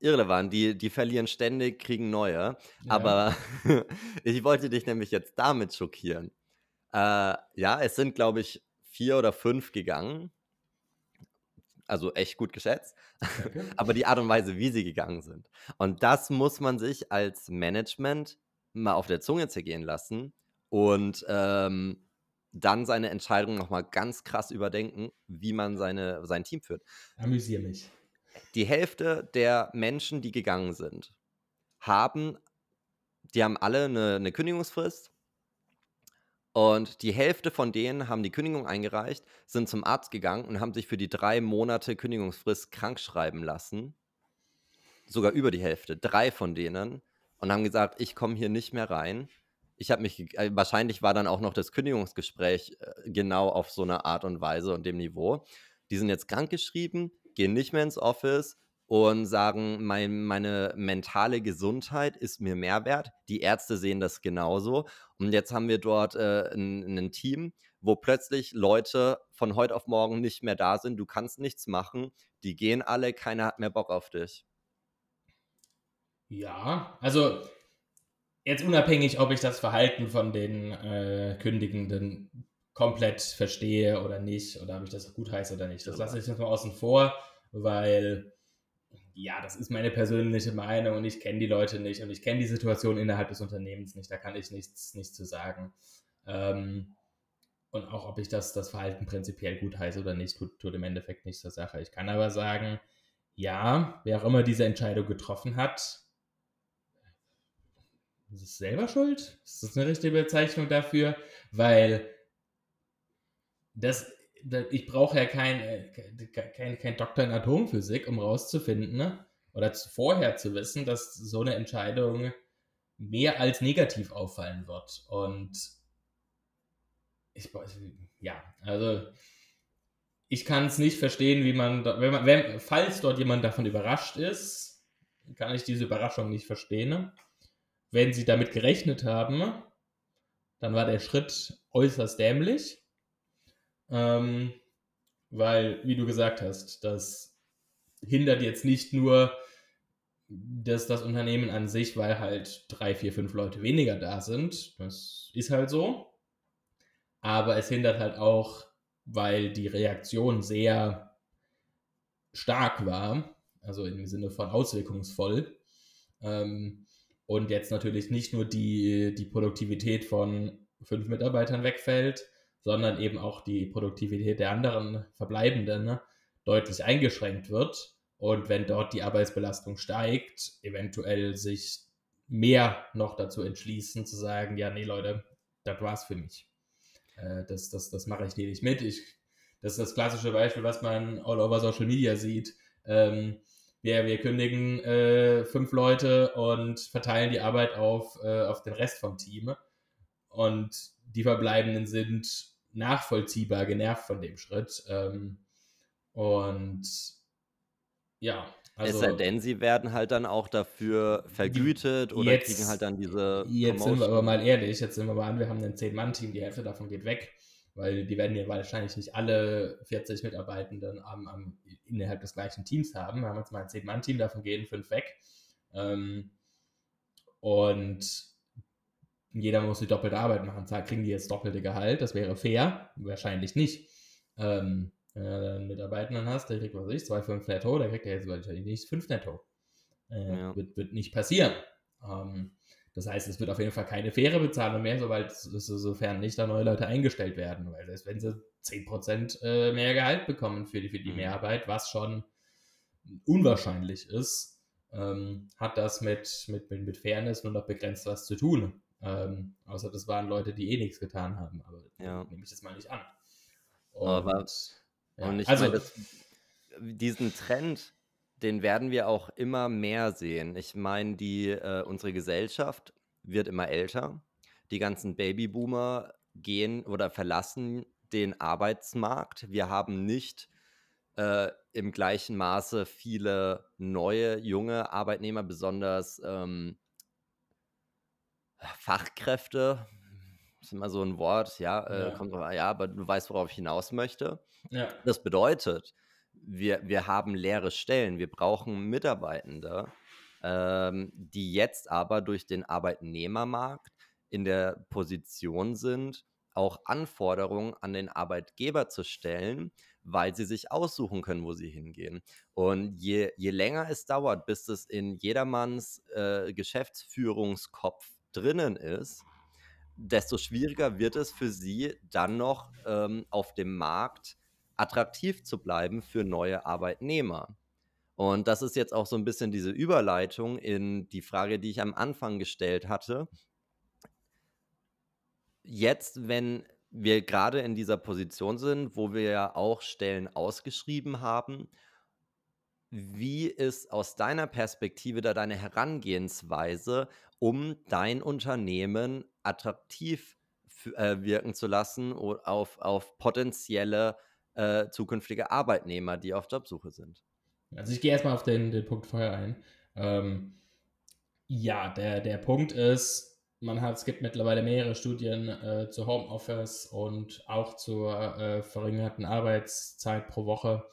A: irrelevant. Die, die verlieren ständig, kriegen neue.
B: Ja.
A: Aber ich wollte dich nämlich jetzt damit schockieren. Äh, ja, es sind, glaube ich, vier oder fünf gegangen. Also echt gut geschätzt. Aber die Art und Weise, wie sie gegangen sind. Und das muss man sich als Management mal auf der Zunge zergehen lassen und ähm, dann seine Entscheidung nochmal ganz krass überdenken, wie man seine, sein Team führt.
B: Amüsier mich.
A: Die Hälfte der Menschen, die gegangen sind, haben, die haben alle eine, eine Kündigungsfrist. Und die Hälfte von denen haben die Kündigung eingereicht, sind zum Arzt gegangen und haben sich für die drei Monate Kündigungsfrist krank schreiben lassen. Sogar über die Hälfte, drei von denen. Und haben gesagt, ich komme hier nicht mehr rein. Ich habe mich, äh, wahrscheinlich war dann auch noch das Kündigungsgespräch äh, genau auf so eine Art und Weise und dem Niveau. Die sind jetzt krankgeschrieben, gehen nicht mehr ins Office und sagen, mein, meine mentale Gesundheit ist mir mehr wert. Die Ärzte sehen das genauso. Und jetzt haben wir dort äh, ein, ein Team, wo plötzlich Leute von heute auf morgen nicht mehr da sind. Du kannst nichts machen. Die gehen alle, keiner hat mehr Bock auf dich.
B: Ja, also jetzt unabhängig, ob ich das Verhalten von den äh, Kündigenden komplett verstehe oder nicht, oder ob ich das gut heiße oder nicht. Das lasse ich jetzt mal außen vor, weil ja, das ist meine persönliche Meinung und ich kenne die Leute nicht und ich kenne die Situation innerhalb des Unternehmens nicht. Da kann ich nichts, nichts zu sagen. Ähm, und auch ob ich das, das Verhalten prinzipiell gut heiße oder nicht, tut, tut im Endeffekt nichts zur Sache. Ich kann aber sagen, ja, wer auch immer diese Entscheidung getroffen hat, ist es selber schuld? Ist das eine richtige Bezeichnung dafür? Weil das, da- ich brauche ja kein, äh, kein, kein Doktor in Atomphysik, um rauszufinden ne? oder zu, vorher zu wissen, dass so eine Entscheidung mehr als negativ auffallen wird. Und ich, ja, also ich kann es nicht verstehen, wie man, wenn man, wenn, falls dort jemand davon überrascht ist, kann ich diese Überraschung nicht verstehen. Wenn sie damit gerechnet haben, dann war der Schritt äußerst dämlich. Ähm, weil, wie du gesagt hast, das hindert jetzt nicht nur das, das Unternehmen an sich, weil halt drei, vier, fünf Leute weniger da sind. Das ist halt so. Aber es hindert halt auch, weil die Reaktion sehr stark war, also im Sinne von auswirkungsvoll. Ähm, und jetzt natürlich nicht nur die, die Produktivität von fünf Mitarbeitern wegfällt, sondern eben auch die Produktivität der anderen Verbleibenden ne, deutlich eingeschränkt wird. Und wenn dort die Arbeitsbelastung steigt, eventuell sich mehr noch dazu entschließen, zu sagen, ja, nee, Leute, das war's für mich. Äh, das das, das mache ich dir nicht mit. Ich, das ist das klassische Beispiel, was man all over Social Media sieht. Ähm, wir, wir kündigen äh, fünf Leute und verteilen die Arbeit auf, äh, auf den Rest vom Team. Und die Verbleibenden sind nachvollziehbar genervt von dem Schritt. Ähm, und ja,
A: es
B: also
A: sei denn, sie werden halt dann auch dafür vergütet oder
B: Jetzt-
A: kriegen halt dann diese
B: Jetzt sind wir aber
A: Promotion.
B: mal ehrlich, jetzt sind wir mal an, wir haben ein 10-Mann-Team, die Hälfte davon geht weg, weil die werden ja wahrscheinlich nicht alle 40 Mitarbeitenden am, am, innerhalb des gleichen Teams haben. Wir haben jetzt mal ein 10-Mann-Team, davon gehen fünf weg. Ähm, und jeder muss die doppelte Arbeit machen. Zwar kriegen die jetzt doppelte Gehalt, das wäre fair, wahrscheinlich nicht. Ähm, wenn du dann einen Mitarbeitenden hast, der kriegt, was weiß ich, 2,5 netto, der kriegt ja jetzt wahrscheinlich nicht 5 netto. Äh,
A: Ja.
B: wird, wird nicht passieren. Ähm, das heißt, es wird auf jeden Fall keine faire Bezahlung mehr, sobald, so- sofern nicht da neue Leute eingestellt werden. Weil selbst wenn sie 10% äh, mehr Gehalt bekommen für die, für die
A: Mhm.
B: Mehrarbeit, was schon unwahrscheinlich ist, ähm, hat das mit, mit, mit, mit Fairness nur noch begrenzt was zu tun. Ähm, außer das waren Leute, die eh nichts getan haben. Aber
A: Ja.
B: nehme ich jetzt mal nicht an.
A: Aber-
B: ja,
A: Und ich
B: also,
A: meine, diesen Trend, den werden wir auch immer mehr sehen. Ich meine, die, äh, unsere Gesellschaft wird immer älter. Die ganzen Babyboomer gehen oder verlassen den Arbeitsmarkt. Wir haben nicht äh, im gleichen Maße viele neue, junge Arbeitnehmer, besonders ähm, Fachkräfte. ist immer so ein Wort, ja, äh,
B: Ja.
A: kommt drauf an, ja, aber du weißt, worauf ich hinaus möchte.
B: ja,
A: Das bedeutet, wir, wir haben leere Stellen, wir brauchen Mitarbeitende, ähm, die jetzt aber durch den Arbeitnehmermarkt in der Position sind, auch Anforderungen an den Arbeitgeber zu stellen, weil sie sich aussuchen können, wo sie hingehen. Und je, je länger es dauert, bis es in jedermanns äh, Geschäftsführungskopf drinnen ist, desto schwieriger wird es für sie dann noch ähm, auf dem Markt attraktiv zu bleiben für neue Arbeitnehmer. Und das ist jetzt auch so ein bisschen diese Überleitung in die Frage, die ich am Anfang gestellt hatte. Jetzt, wenn wir gerade in dieser Position sind, wo wir ja auch Stellen ausgeschrieben haben, wie ist aus deiner Perspektive da deine Herangehensweise, um dein Unternehmen attraktiv äh, wirken zu lassen auf, auf potenzielle äh, zukünftige Arbeitnehmer, die auf Jobsuche sind?
B: Also ich gehe erstmal auf den, den Punkt vorher ein. Ähm, ja, der, der Punkt ist, man hat, es gibt mittlerweile mehrere Studien äh, zu Homeoffice und auch zur äh, verringerten Arbeitszeit pro Woche.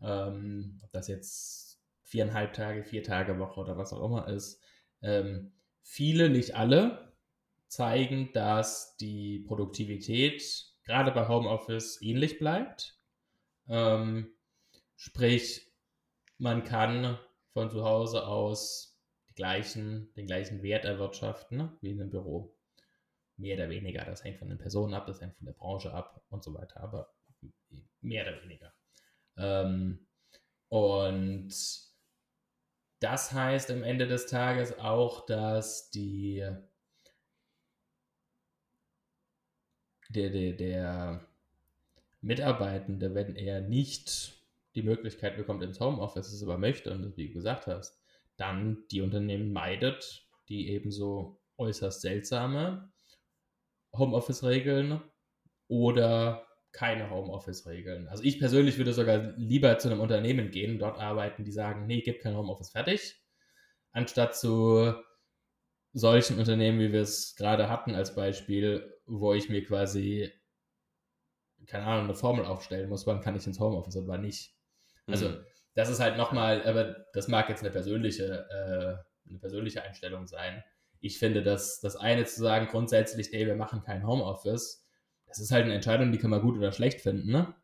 B: Ähm, ob das jetzt viereinhalb Tage, vier Tage Woche oder was auch immer ist. Ähm, viele, nicht alle, zeigen, dass die Produktivität gerade bei Homeoffice ähnlich bleibt. Ähm, sprich, man kann von zu Hause aus gleichen, den gleichen Wert erwirtschaften wie in einem Büro. Mehr oder weniger. Das hängt von den Personen ab, das hängt von der Branche ab und so weiter. Aber mehr oder weniger. Ähm, und das heißt am Ende des Tages auch, dass die der, der, der Mitarbeitende, wenn er nicht die Möglichkeit bekommt, ins Homeoffice es aber möchte und wie du gesagt hast, dann die Unternehmen meidet, die ebenso äußerst seltsame Homeoffice-Regeln oder keine Homeoffice-Regeln. Also ich persönlich würde sogar lieber zu einem Unternehmen gehen, dort arbeiten, die sagen, nee, gibt kein Homeoffice fertig, anstatt zu solchen Unternehmen, wie wir es gerade hatten als Beispiel, wo ich mir quasi, keine Ahnung, eine Formel aufstellen muss, wann kann ich ins Homeoffice und wann nicht. Also mhm. das ist halt nochmal, aber das mag jetzt eine persönliche, äh, eine persönliche Einstellung sein. Ich finde, dass das eine zu sagen, grundsätzlich, nee, wir machen kein Homeoffice, das ist halt eine Entscheidung, die kann man gut oder schlecht finden. Ne?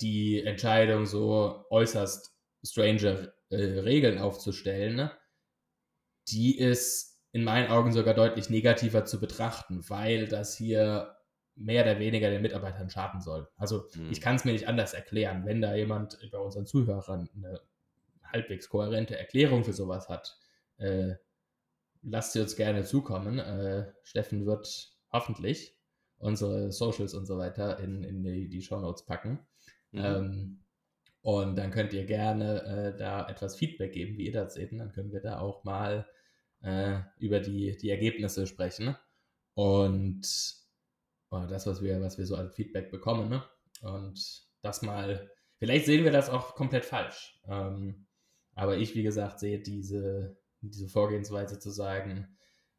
B: Die Entscheidung, so äußerst strange äh, Regeln aufzustellen, ne? die ist in meinen Augen sogar deutlich negativer zu betrachten, weil das hier mehr oder weniger den Mitarbeitern schaden soll. Also mhm. ich kann es mir nicht anders erklären. Wenn da jemand bei unseren Zuhörern eine halbwegs kohärente Erklärung für sowas hat, äh, lasst sie uns gerne zukommen. Äh, Steffen wird hoffentlich unsere Socials und so weiter in, in die, die Show Notes packen. Mhm. Ähm, und dann könnt ihr gerne äh, da etwas Feedback geben, wie ihr das seht. Und dann können wir da auch mal äh, über die, die Ergebnisse sprechen. Und das, was wir, was wir so als Feedback bekommen. Ne? Und das mal, vielleicht sehen wir das auch komplett falsch. Ähm, aber ich, wie gesagt, sehe diese, diese Vorgehensweise zu sagen,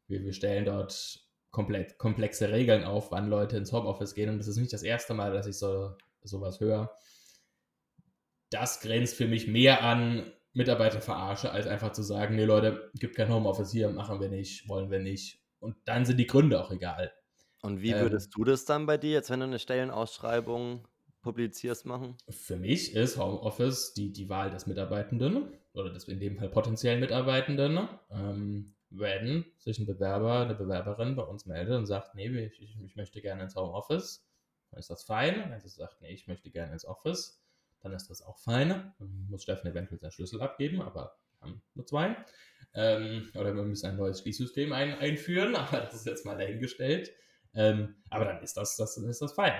B: wir, wir stellen dort komplett komplexe Regeln auf, wann Leute ins Homeoffice gehen. Und das ist nicht das erste Mal, dass ich so sowas höre. Das grenzt für mich mehr an Mitarbeiterverarsche, als einfach zu sagen, nee Leute, gibt kein Homeoffice hier, machen wir nicht, wollen wir nicht. Und dann sind die Gründe auch egal.
A: Und wie Ähm, würdest du das dann bei dir, jetzt wenn du eine Stellenausschreibung publizierst, machen?
B: für mich ist Homeoffice die, die Wahl des Mitarbeitenden oder des in dem Fall potenziellen Mitarbeitenden. Ähm, wenn sich ein Bewerber, eine Bewerberin bei uns meldet und sagt, nee, ich, ich, ich möchte gerne ins Homeoffice, dann ist das fein. Wenn sie sagt, nee, ich möchte gerne ins Office, dann ist das auch fein. Dann muss Steffen eventuell seinen Schlüssel abgeben, aber wir haben nur zwei. Ähm, oder wir müssen ein neues Schließsystem ein, einführen, aber das ist jetzt mal dahingestellt. Ähm, aber dann ist das, das, ist das fein.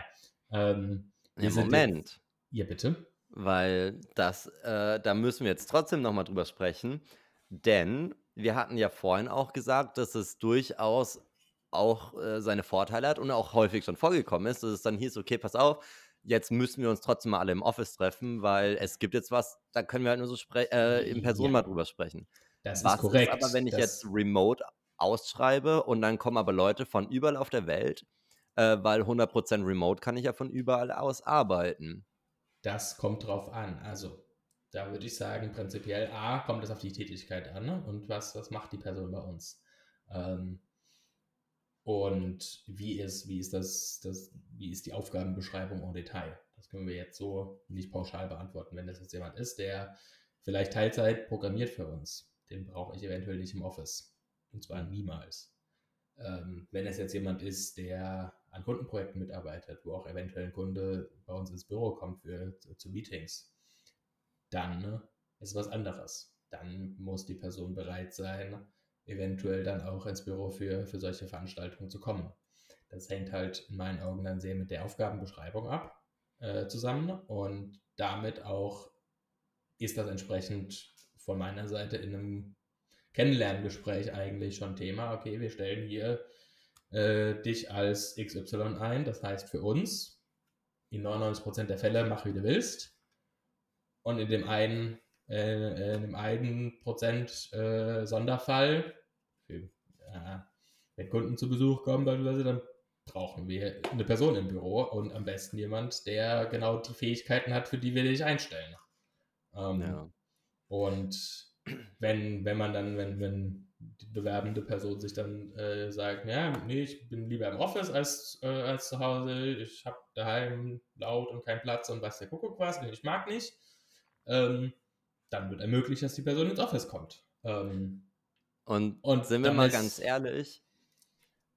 B: Ähm,
A: ja, Moment.
B: Ja, bitte.
A: Weil das, äh, da müssen wir jetzt trotzdem nochmal drüber sprechen, denn wir hatten ja vorhin auch gesagt, dass es durchaus auch äh, seine Vorteile hat und auch häufig schon vorgekommen ist, dass es dann hieß, okay, pass auf, jetzt müssen wir uns trotzdem mal alle im Office treffen, weil es gibt jetzt was, da können wir halt nur so äh, in Person ja. mal drüber sprechen.
B: Das was ist korrekt.
A: Ist aber wenn ich das jetzt remote ausschreibe und dann kommen aber Leute von überall auf der Welt, äh, weil 100% remote kann ich ja von überall aus arbeiten.
B: Das kommt drauf an. Also, da würde ich sagen, prinzipiell A, kommt es auf die Tätigkeit an ne? und was, was macht die Person bei uns. Ähm, und wie ist, wie ist das, das, wie ist die Aufgabenbeschreibung im Detail? Das können wir jetzt so nicht pauschal beantworten. Wenn das jetzt jemand ist, der vielleicht Teilzeit programmiert für uns, den brauche ich eventuell nicht im Office. Und zwar niemals. Ähm, wenn es jetzt jemand ist, der an Kundenprojekten mitarbeitet, wo auch eventuell ein Kunde bei uns ins Büro kommt für zu, zu Meetings, dann ne, ist was anderes. Dann muss die Person bereit sein, eventuell dann auch ins Büro für, für solche Veranstaltungen zu kommen. Das hängt halt in meinen Augen dann sehr mit der Aufgabenbeschreibung ab äh, zusammen und damit auch ist das entsprechend von meiner Seite in einem Kennenlerngespräch eigentlich schon Thema. Okay, wir stellen hier äh, dich als XY ein, das heißt für uns, in 99% der Fälle mach wie du willst. Und in dem einen, äh, in dem einen Prozent äh, Sonderfall, für, äh, wenn Kunden zu Besuch kommen beispielsweise, dann brauchen wir eine Person im Büro und am besten jemand, der genau die Fähigkeiten hat, für die wir dich einstellen. Ähm, ja. Und wenn, wenn man dann, wenn, wenn die bewerbende Person sich dann äh, sagt, ja, nee, ich bin lieber im Office als, äh, als zu Hause, ich habe daheim laut und keinen Platz und was der Kuckuck was, den ich mag nicht, ähm, dann wird ermöglicht, dass die Person ins Office kommt. Ähm,
A: und, und sind wir mal ganz ehrlich,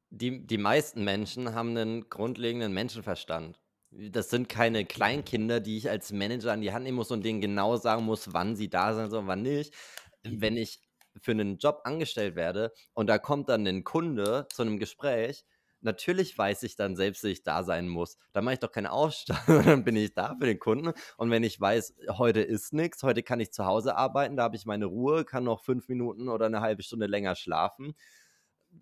A: die, die meisten Menschen haben einen grundlegenden Menschenverstand. Das sind keine Kleinkinder, die ich als Manager an die Hand nehmen muss und denen genau sagen muss, wann sie da sind und wann nicht. Wenn ich für einen Job angestellt werde und da kommt dann ein Kunde zu einem Gespräch, natürlich weiß ich dann selbst, dass ich da sein muss. Da mache ich doch keinen Aufstand, dann bin ich da für den Kunden. Und wenn ich weiß, heute ist nichts, heute kann ich zu Hause arbeiten, da habe ich meine Ruhe, kann noch fünf Minuten oder eine halbe Stunde länger schlafen,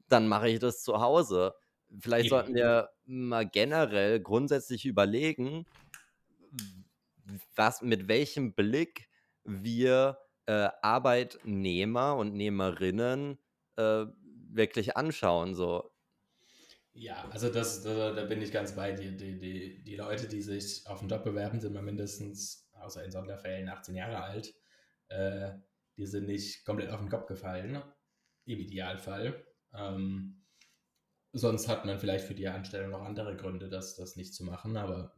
A: dann mache ich das zu Hause. Vielleicht sollten wir mal generell grundsätzlich überlegen, was, mit welchem Blick wir äh, Arbeitnehmer und Nehmerinnen äh, wirklich anschauen. So.
B: Ja, also das, da, da, bin ich ganz bei dir. Die, die, die Leute, die sich auf einen Job bewerben, sind mal mindestens, außer in Sonderfällen, 18 Jahre alt. Äh, die sind nicht komplett auf den Kopf gefallen, im Idealfall. Ähm, sonst hat man vielleicht für die Anstellung noch andere Gründe, das, das nicht zu machen, aber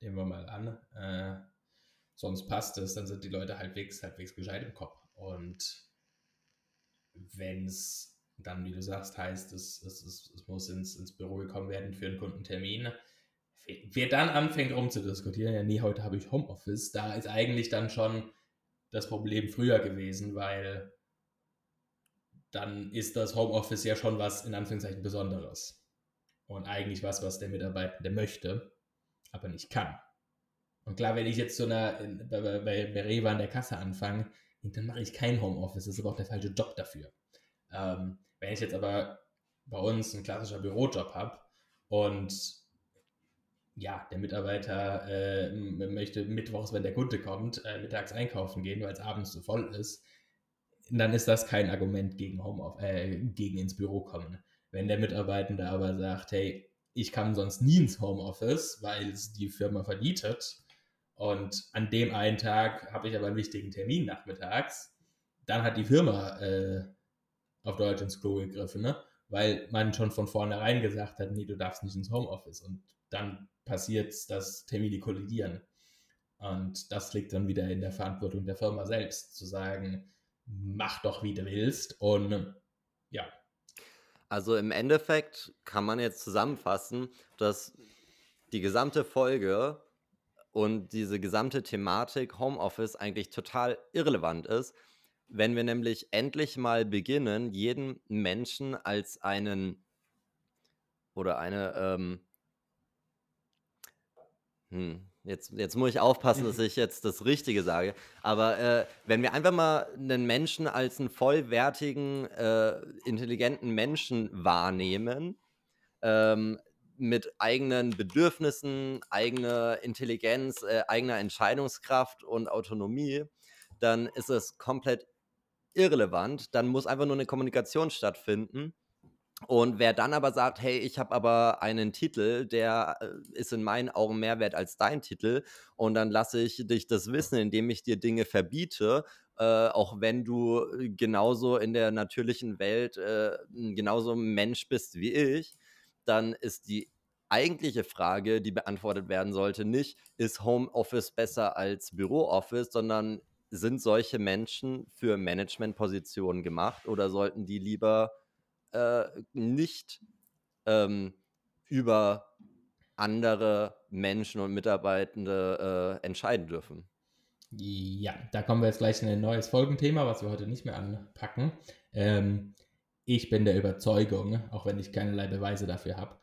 B: nehmen wir mal an, äh, sonst passt es, dann sind die Leute halbwegs, halbwegs gescheit im Kopf. Und wenn es dann, wie du sagst, heißt, es, es, es, es muss ins, ins Büro gekommen werden für einen Kundentermin, wer dann anfängt rumzudiskutieren, ja, nee, heute habe ich Homeoffice, da ist eigentlich dann schon das Problem früher gewesen, weil dann ist das Homeoffice ja schon was in Anführungszeichen Besonderes. Und eigentlich was, was der Mitarbeitende möchte, aber nicht kann. Und klar, wenn ich jetzt so einer, bei, bei, bei Rewe an der Kasse anfange, dann mache ich kein Homeoffice. Das ist aber auch der falsche Job dafür. Ähm, wenn ich jetzt aber bei uns ein klassischer Bürojob habe und ja, der Mitarbeiter äh, möchte mittwochs, wenn der Kunde kommt, äh, mittags einkaufen gehen, weil es abends so voll ist, dann ist das kein Argument gegen Homeoffice, äh, gegen ins Büro kommen. Wenn der Mitarbeitende aber sagt, hey, ich kann sonst nie ins Homeoffice, weil es die Firma verbietet und an dem einen Tag habe ich aber einen wichtigen Termin nachmittags, dann hat die Firma äh, auf Deutsch ins Klo gegriffen, ne? weil man schon von vornherein gesagt hat, nee, du darfst nicht ins Homeoffice und dann passiert es, dass Termine kollidieren. Und das liegt dann wieder in der Verantwortung der Firma selbst, zu sagen, mach doch, wie du willst. Und ja.
A: Also im Endeffekt kann man jetzt zusammenfassen, dass die gesamte Folge und diese gesamte Thematik Homeoffice eigentlich total irrelevant ist, wenn wir nämlich endlich mal beginnen, jeden Menschen als einen oder eine ähm, hm, Jetzt, jetzt muss ich aufpassen, dass ich jetzt das Richtige sage. Aber äh, wenn wir einfach mal einen Menschen als einen vollwertigen, äh, intelligenten Menschen wahrnehmen, ähm, mit eigenen Bedürfnissen, eigener Intelligenz, äh, eigener Entscheidungskraft und Autonomie, dann ist es komplett irrelevant. Dann muss einfach nur eine Kommunikation stattfinden. Und wer dann aber sagt, hey, ich habe aber einen Titel, der äh, ist in meinen Augen mehr wert als dein Titel und dann lasse ich dich das wissen, indem ich dir Dinge verbiete, äh, auch wenn du genauso in der natürlichen Welt äh, genauso Mensch bist wie ich, dann ist die eigentliche Frage, die beantwortet werden sollte, nicht, ist Homeoffice besser als Bürooffice, sondern sind solche Menschen für Managementpositionen gemacht oder sollten die lieber äh, nicht ähm, über andere Menschen und Mitarbeitende äh, entscheiden dürfen.
B: Ja, da kommen wir jetzt gleich in ein neues Folgenthema, was wir heute nicht mehr anpacken. Ähm, ich bin der Überzeugung, auch wenn ich keinerlei Beweise dafür habe,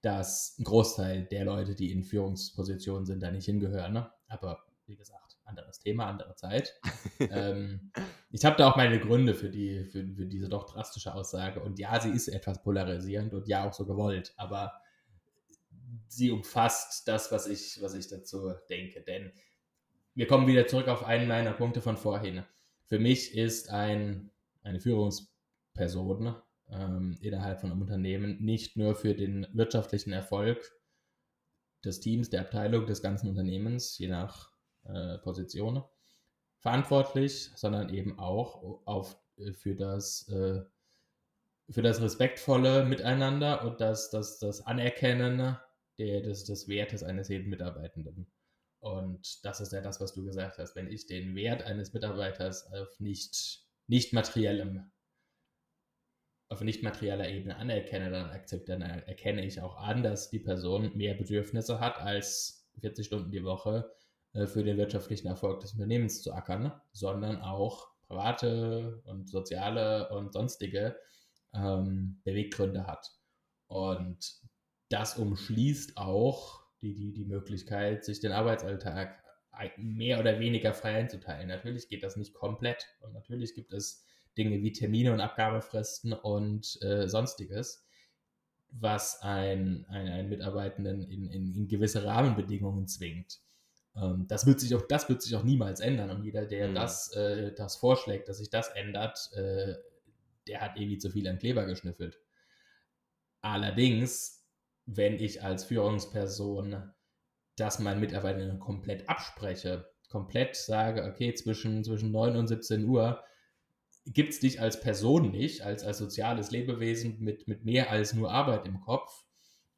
B: dass ein Großteil der Leute, die in Führungspositionen sind, da nicht hingehören. Ne? Aber wie gesagt, anderes Thema, andere Zeit. ähm, ich habe da auch meine Gründe für, die, für, für diese doch drastische Aussage. Und ja, sie ist etwas polarisierend und ja auch so gewollt, aber sie umfasst das, was ich, was ich dazu denke. Denn wir kommen wieder zurück auf einen meiner Punkte von vorhin. Für mich ist ein, eine Führungsperson ähm, innerhalb von einem Unternehmen nicht nur für den wirtschaftlichen Erfolg des Teams, der Abteilung, des ganzen Unternehmens, je nach äh, Position, verantwortlich, sondern eben auch auf, äh, für, das, äh, für das respektvolle Miteinander und das, das, das Anerkennen der, des, des Wertes eines jeden Mitarbeitenden. Und das ist ja das, was du gesagt hast. Wenn ich den Wert eines Mitarbeiters auf nicht, nicht materiellem, auf nicht materieller Ebene anerkenne, dann, dann erkenne ich auch an, dass die Person mehr Bedürfnisse hat, als 40 Stunden die Woche für den wirtschaftlichen Erfolg des Unternehmens zu ackern, sondern auch private und soziale und sonstige ähm, Beweggründe hat. Und das umschließt auch die, die, die Möglichkeit, sich den Arbeitsalltag mehr oder weniger frei einzuteilen. Natürlich geht das nicht komplett und natürlich gibt es Dinge wie Termine und Abgabefristen und äh, sonstiges, was ein, ein, einen Mitarbeitenden in, in, in gewisse Rahmenbedingungen zwingt. Ähm, das, wird sich auch, das wird sich auch niemals ändern und jeder, der mhm. das, äh, das vorschlägt, dass sich das ändert, äh, der hat irgendwie zu viel an Kleber geschnüffelt. Allerdings wenn ich als Führungsperson das meinen Mitarbeitern komplett abspreche, komplett sage, okay, zwischen, zwischen 9 und 17 Uhr gibt es dich als Person nicht, als, als soziales Lebewesen mit, mit mehr als nur Arbeit im Kopf.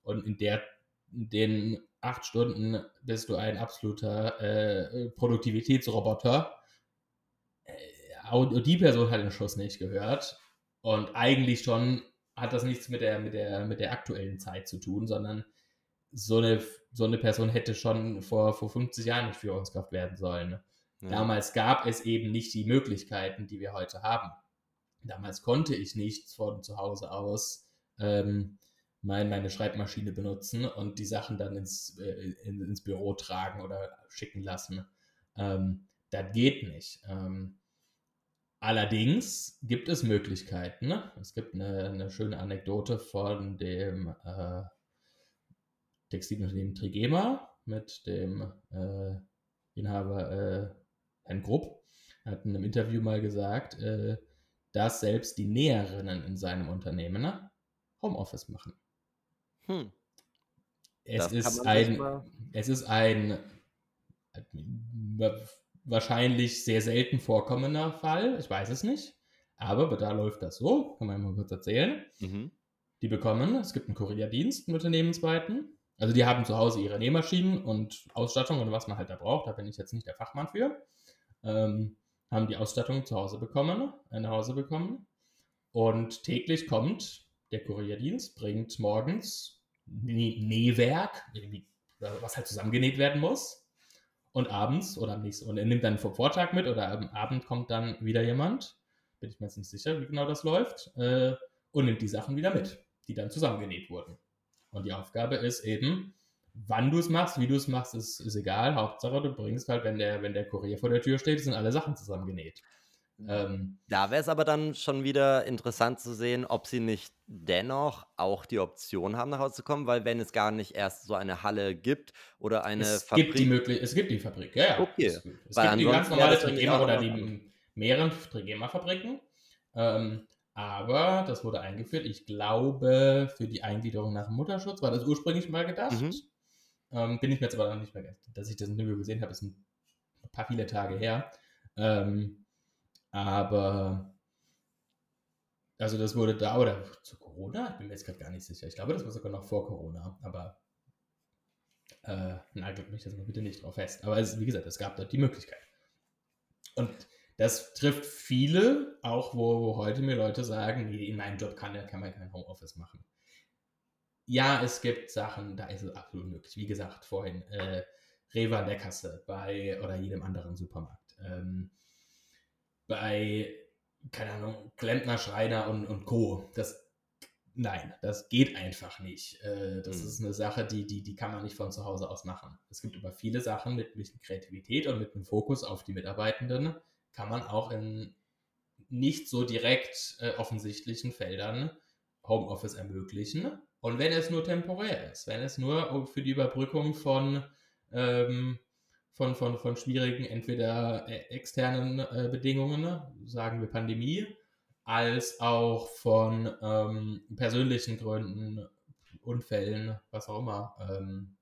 B: Und in, der, den acht Stunden bist du ein absoluter äh, Produktivitätsroboter. Äh, und die Person hat den Schuss nicht gehört. Und eigentlich schon hat das nichts mit der, mit der, mit der aktuellen Zeit zu tun, sondern so eine, so eine Person hätte schon vor, vor 50 Jahren nicht Führungskraft werden sollen. Ja. Damals gab es eben nicht die Möglichkeiten, die wir heute haben. Damals konnte ich nicht von zu Hause aus ähm, mein, meine Schreibmaschine benutzen und die Sachen dann ins, äh, in, ins Büro tragen oder schicken lassen. Ähm, das geht nicht. Ähm, Allerdings gibt es Möglichkeiten. Ne? Es gibt eine, eine, schöne Anekdote von dem äh, Textilunternehmen Trigema mit dem äh, Inhaber äh, Herrn Grupp. Er hat in einem Interview mal gesagt, äh, dass selbst die Näherinnen in seinem Unternehmen ne, Homeoffice machen. Hm. Es, ist ein, es ist ein wahrscheinlich sehr selten vorkommender Fall. Ich weiß es nicht. Aber da läuft das so. Kann man mal kurz erzählen. Mhm. Die bekommen, es gibt einen Kurierdienst, einen unternehmensweiten. Also die haben zu Hause ihre Nähmaschinen und Ausstattung und was man halt da braucht. Da bin ich jetzt nicht der Fachmann für. Ähm, haben die Ausstattung zu Hause bekommen, äh, nach Hause bekommen. Und täglich kommt der Kurierdienst, bringt morgens Nähwerk, was halt zusammengenäht werden muss und abends oder am nächsten, und er nimmt dann vom Vortag mit oder am Abend kommt dann wieder jemand, bin ich mir jetzt nicht sicher, wie genau das läuft, äh, und nimmt die Sachen wieder mit, die dann zusammengenäht wurden. Und die Aufgabe ist eben, wann du es machst, wie du es machst, ist, ist egal. Hauptsache, du bringst halt, wenn der, wenn der Kurier vor der Tür steht, sind alle Sachen zusammengenäht.
A: Ähm, da wäre es aber dann schon wieder interessant zu sehen, ob sie nicht dennoch auch die Option haben, nach Hause zu kommen, weil wenn es gar nicht erst so eine Halle gibt oder eine
B: es Fabrik. Gibt die möglich es gibt die Fabrik, ja, ja.
A: Okay.
B: Es, es gibt die ganz normale Trigema oder die mehreren Trigema-Fabriken. Ähm, Aber das wurde eingeführt. Ich glaube, für die Eingliederung nach dem Mutterschutz war das ursprünglich mal gedacht. Mhm. Ähm, bin ich mir jetzt aber noch nicht mehr, dass ich das Interview gesehen habe, ist ein paar viele Tage her. Ähm, aber also das wurde da oder zu Corona? Ich bin mir jetzt gerade gar nicht sicher. Ich glaube, das war sogar noch vor Corona, aber äh, nagelt mich das mal bitte nicht drauf fest. Aber es, wie gesagt, es gab dort die Möglichkeit. Und das trifft viele, auch wo, wo heute mir Leute sagen, nee, in meinem Job kann, kann man kein Homeoffice machen. Ja, es gibt Sachen, da ist es absolut möglich. Wie gesagt, vorhin, äh, Rewe an der Kasse bei oder jedem anderen Supermarkt. Ähm, bei, keine Ahnung, Klempner, Schreiner und, und Co. Das, nein, das geht einfach nicht. Äh, das mhm. ist eine Sache, die, die, die kann man nicht von zu Hause aus machen. Es gibt aber viele Sachen mit bisschen Kreativität und mit einem Fokus auf die Mitarbeitenden, kann man auch in nicht so direkt äh, offensichtlichen Feldern Homeoffice ermöglichen. Und wenn es nur temporär ist, wenn es nur für die Überbrückung von ähm, von, von, von schwierigen, entweder äh, externen äh, Bedingungen, sagen wir Pandemie, als auch von ähm, persönlichen Gründen, Unfällen, was auch immer, ähm,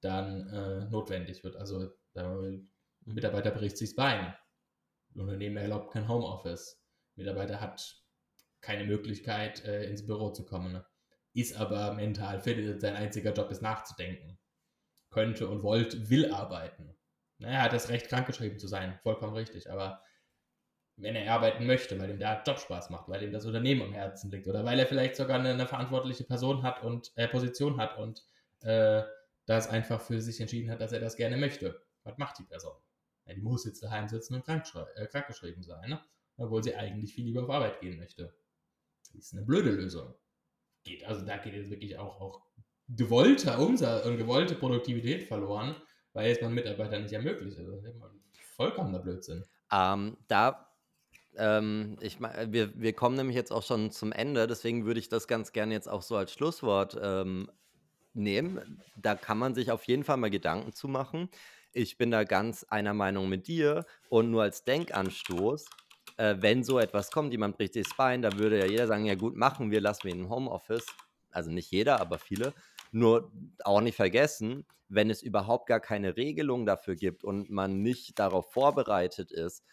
B: dann äh, notwendig wird. Also der Mitarbeiter bricht sich das Bein. Unternehmen erlaubt kein Homeoffice. Mitarbeiter hat keine Möglichkeit, äh, ins Büro zu kommen. Ist aber mental fit, sein einziger Job ist nachzudenken könnte und wollt, will arbeiten. Er hat das Recht, krankgeschrieben zu sein, vollkommen richtig, aber wenn er arbeiten möchte, weil ihm der Job Spaß macht, weil ihm das Unternehmen am Herzen liegt oder weil er vielleicht sogar eine, eine verantwortliche Person hat und äh, Position hat und äh, das einfach für sich entschieden hat, dass er das gerne möchte. Was macht die Person? Ja, die muss jetzt daheim sitzen und äh, krankgeschrieben sein, ne? obwohl sie eigentlich viel lieber auf Arbeit gehen möchte. Das ist eine blöde Lösung. Geht, also da geht jetzt wirklich auch, auch gewollter Umsatz und gewollte Produktivität verloren, weil es man Mitarbeiter nicht ermöglicht. Also vollkommener Blödsinn.
A: Ähm, da, ähm, ich wir, wir kommen nämlich jetzt auch schon zum Ende, deswegen würde ich das ganz gerne jetzt auch so als Schlusswort ähm, nehmen. Da kann man sich auf jeden Fall mal Gedanken zu machen. Ich bin da ganz einer Meinung mit dir und nur als Denkanstoß, äh, wenn so etwas kommt, jemand bricht sich das Bein, da würde ja jeder sagen, ja gut, machen wir, lassen wir ihn im Homeoffice. Also nicht jeder, aber viele. Nur auch nicht vergessen, wenn es überhaupt gar keine Regelung dafür gibt und man nicht darauf vorbereitet ist,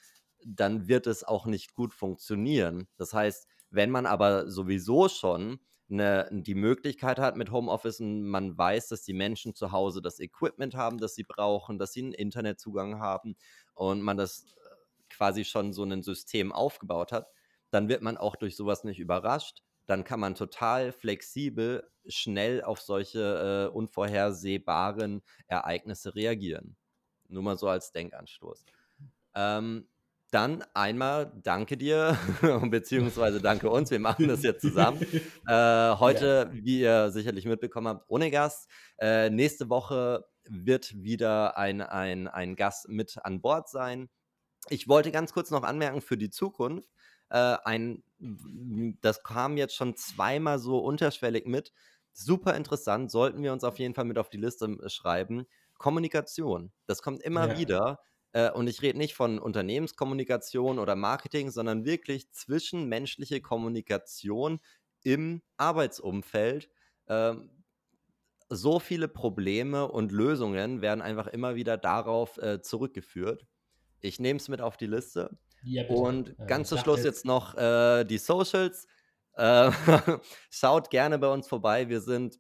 A: dann wird es auch nicht gut funktionieren. Das heißt, wenn man aber sowieso schon eine, die Möglichkeit hat mit Homeoffice und man weiß, dass die Menschen zu Hause das Equipment haben, das sie brauchen, dass sie einen Internetzugang haben und man das äh, quasi schon so ein System aufgebaut hat, dann wird man auch durch sowas nicht überrascht dann kann man total flexibel schnell auf solche äh, unvorhersehbaren Ereignisse reagieren. Nur mal so als Denkanstoß. Ähm, dann einmal danke dir, beziehungsweise danke uns. Wir machen das jetzt zusammen. Äh, heute, ja. wie ihr sicherlich mitbekommen habt, ohne Gast. Äh, nächste Woche wird wieder ein, ein, ein Gast mit an Bord sein. Ich wollte ganz kurz noch anmerken für die Zukunft äh, ein, das kam jetzt schon zweimal so unterschwellig mit. Super interessant, sollten wir uns auf jeden Fall mit auf die Liste äh, schreiben. Kommunikation, das kommt immer ja. wieder. Äh, und ich rede nicht von Unternehmenskommunikation oder Marketing, sondern wirklich zwischenmenschliche Kommunikation im Arbeitsumfeld. Ähm, so viele Probleme und Lösungen werden einfach immer wieder darauf äh, zurückgeführt. Ich nehme es mit auf die Liste. Ja, Und äh, ganz zum Schluss jetzt noch äh, die Socials. Äh, schaut gerne bei uns vorbei. Wir sind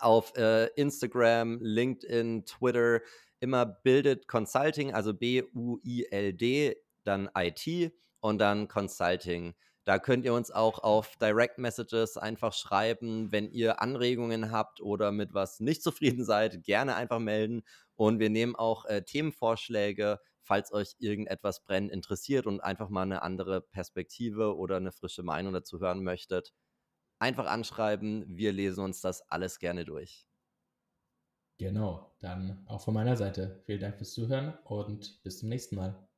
A: auf äh, Instagram, LinkedIn, Twitter, immer Bildet Consulting, also B-U-I-L-D, dann IT und dann Consulting. Da könnt ihr uns auch auf Direct Messages einfach schreiben, wenn ihr Anregungen habt oder mit was nicht zufrieden seid, gerne einfach melden. Und wir nehmen auch äh, Themenvorschläge falls euch irgendetwas brennend interessiert und einfach mal eine andere Perspektive oder eine frische Meinung dazu hören möchtet, einfach anschreiben. Wir lesen uns das alles gerne durch.
B: Genau, dann auch von meiner Seite vielen Dank fürs Zuhören und bis zum nächsten Mal.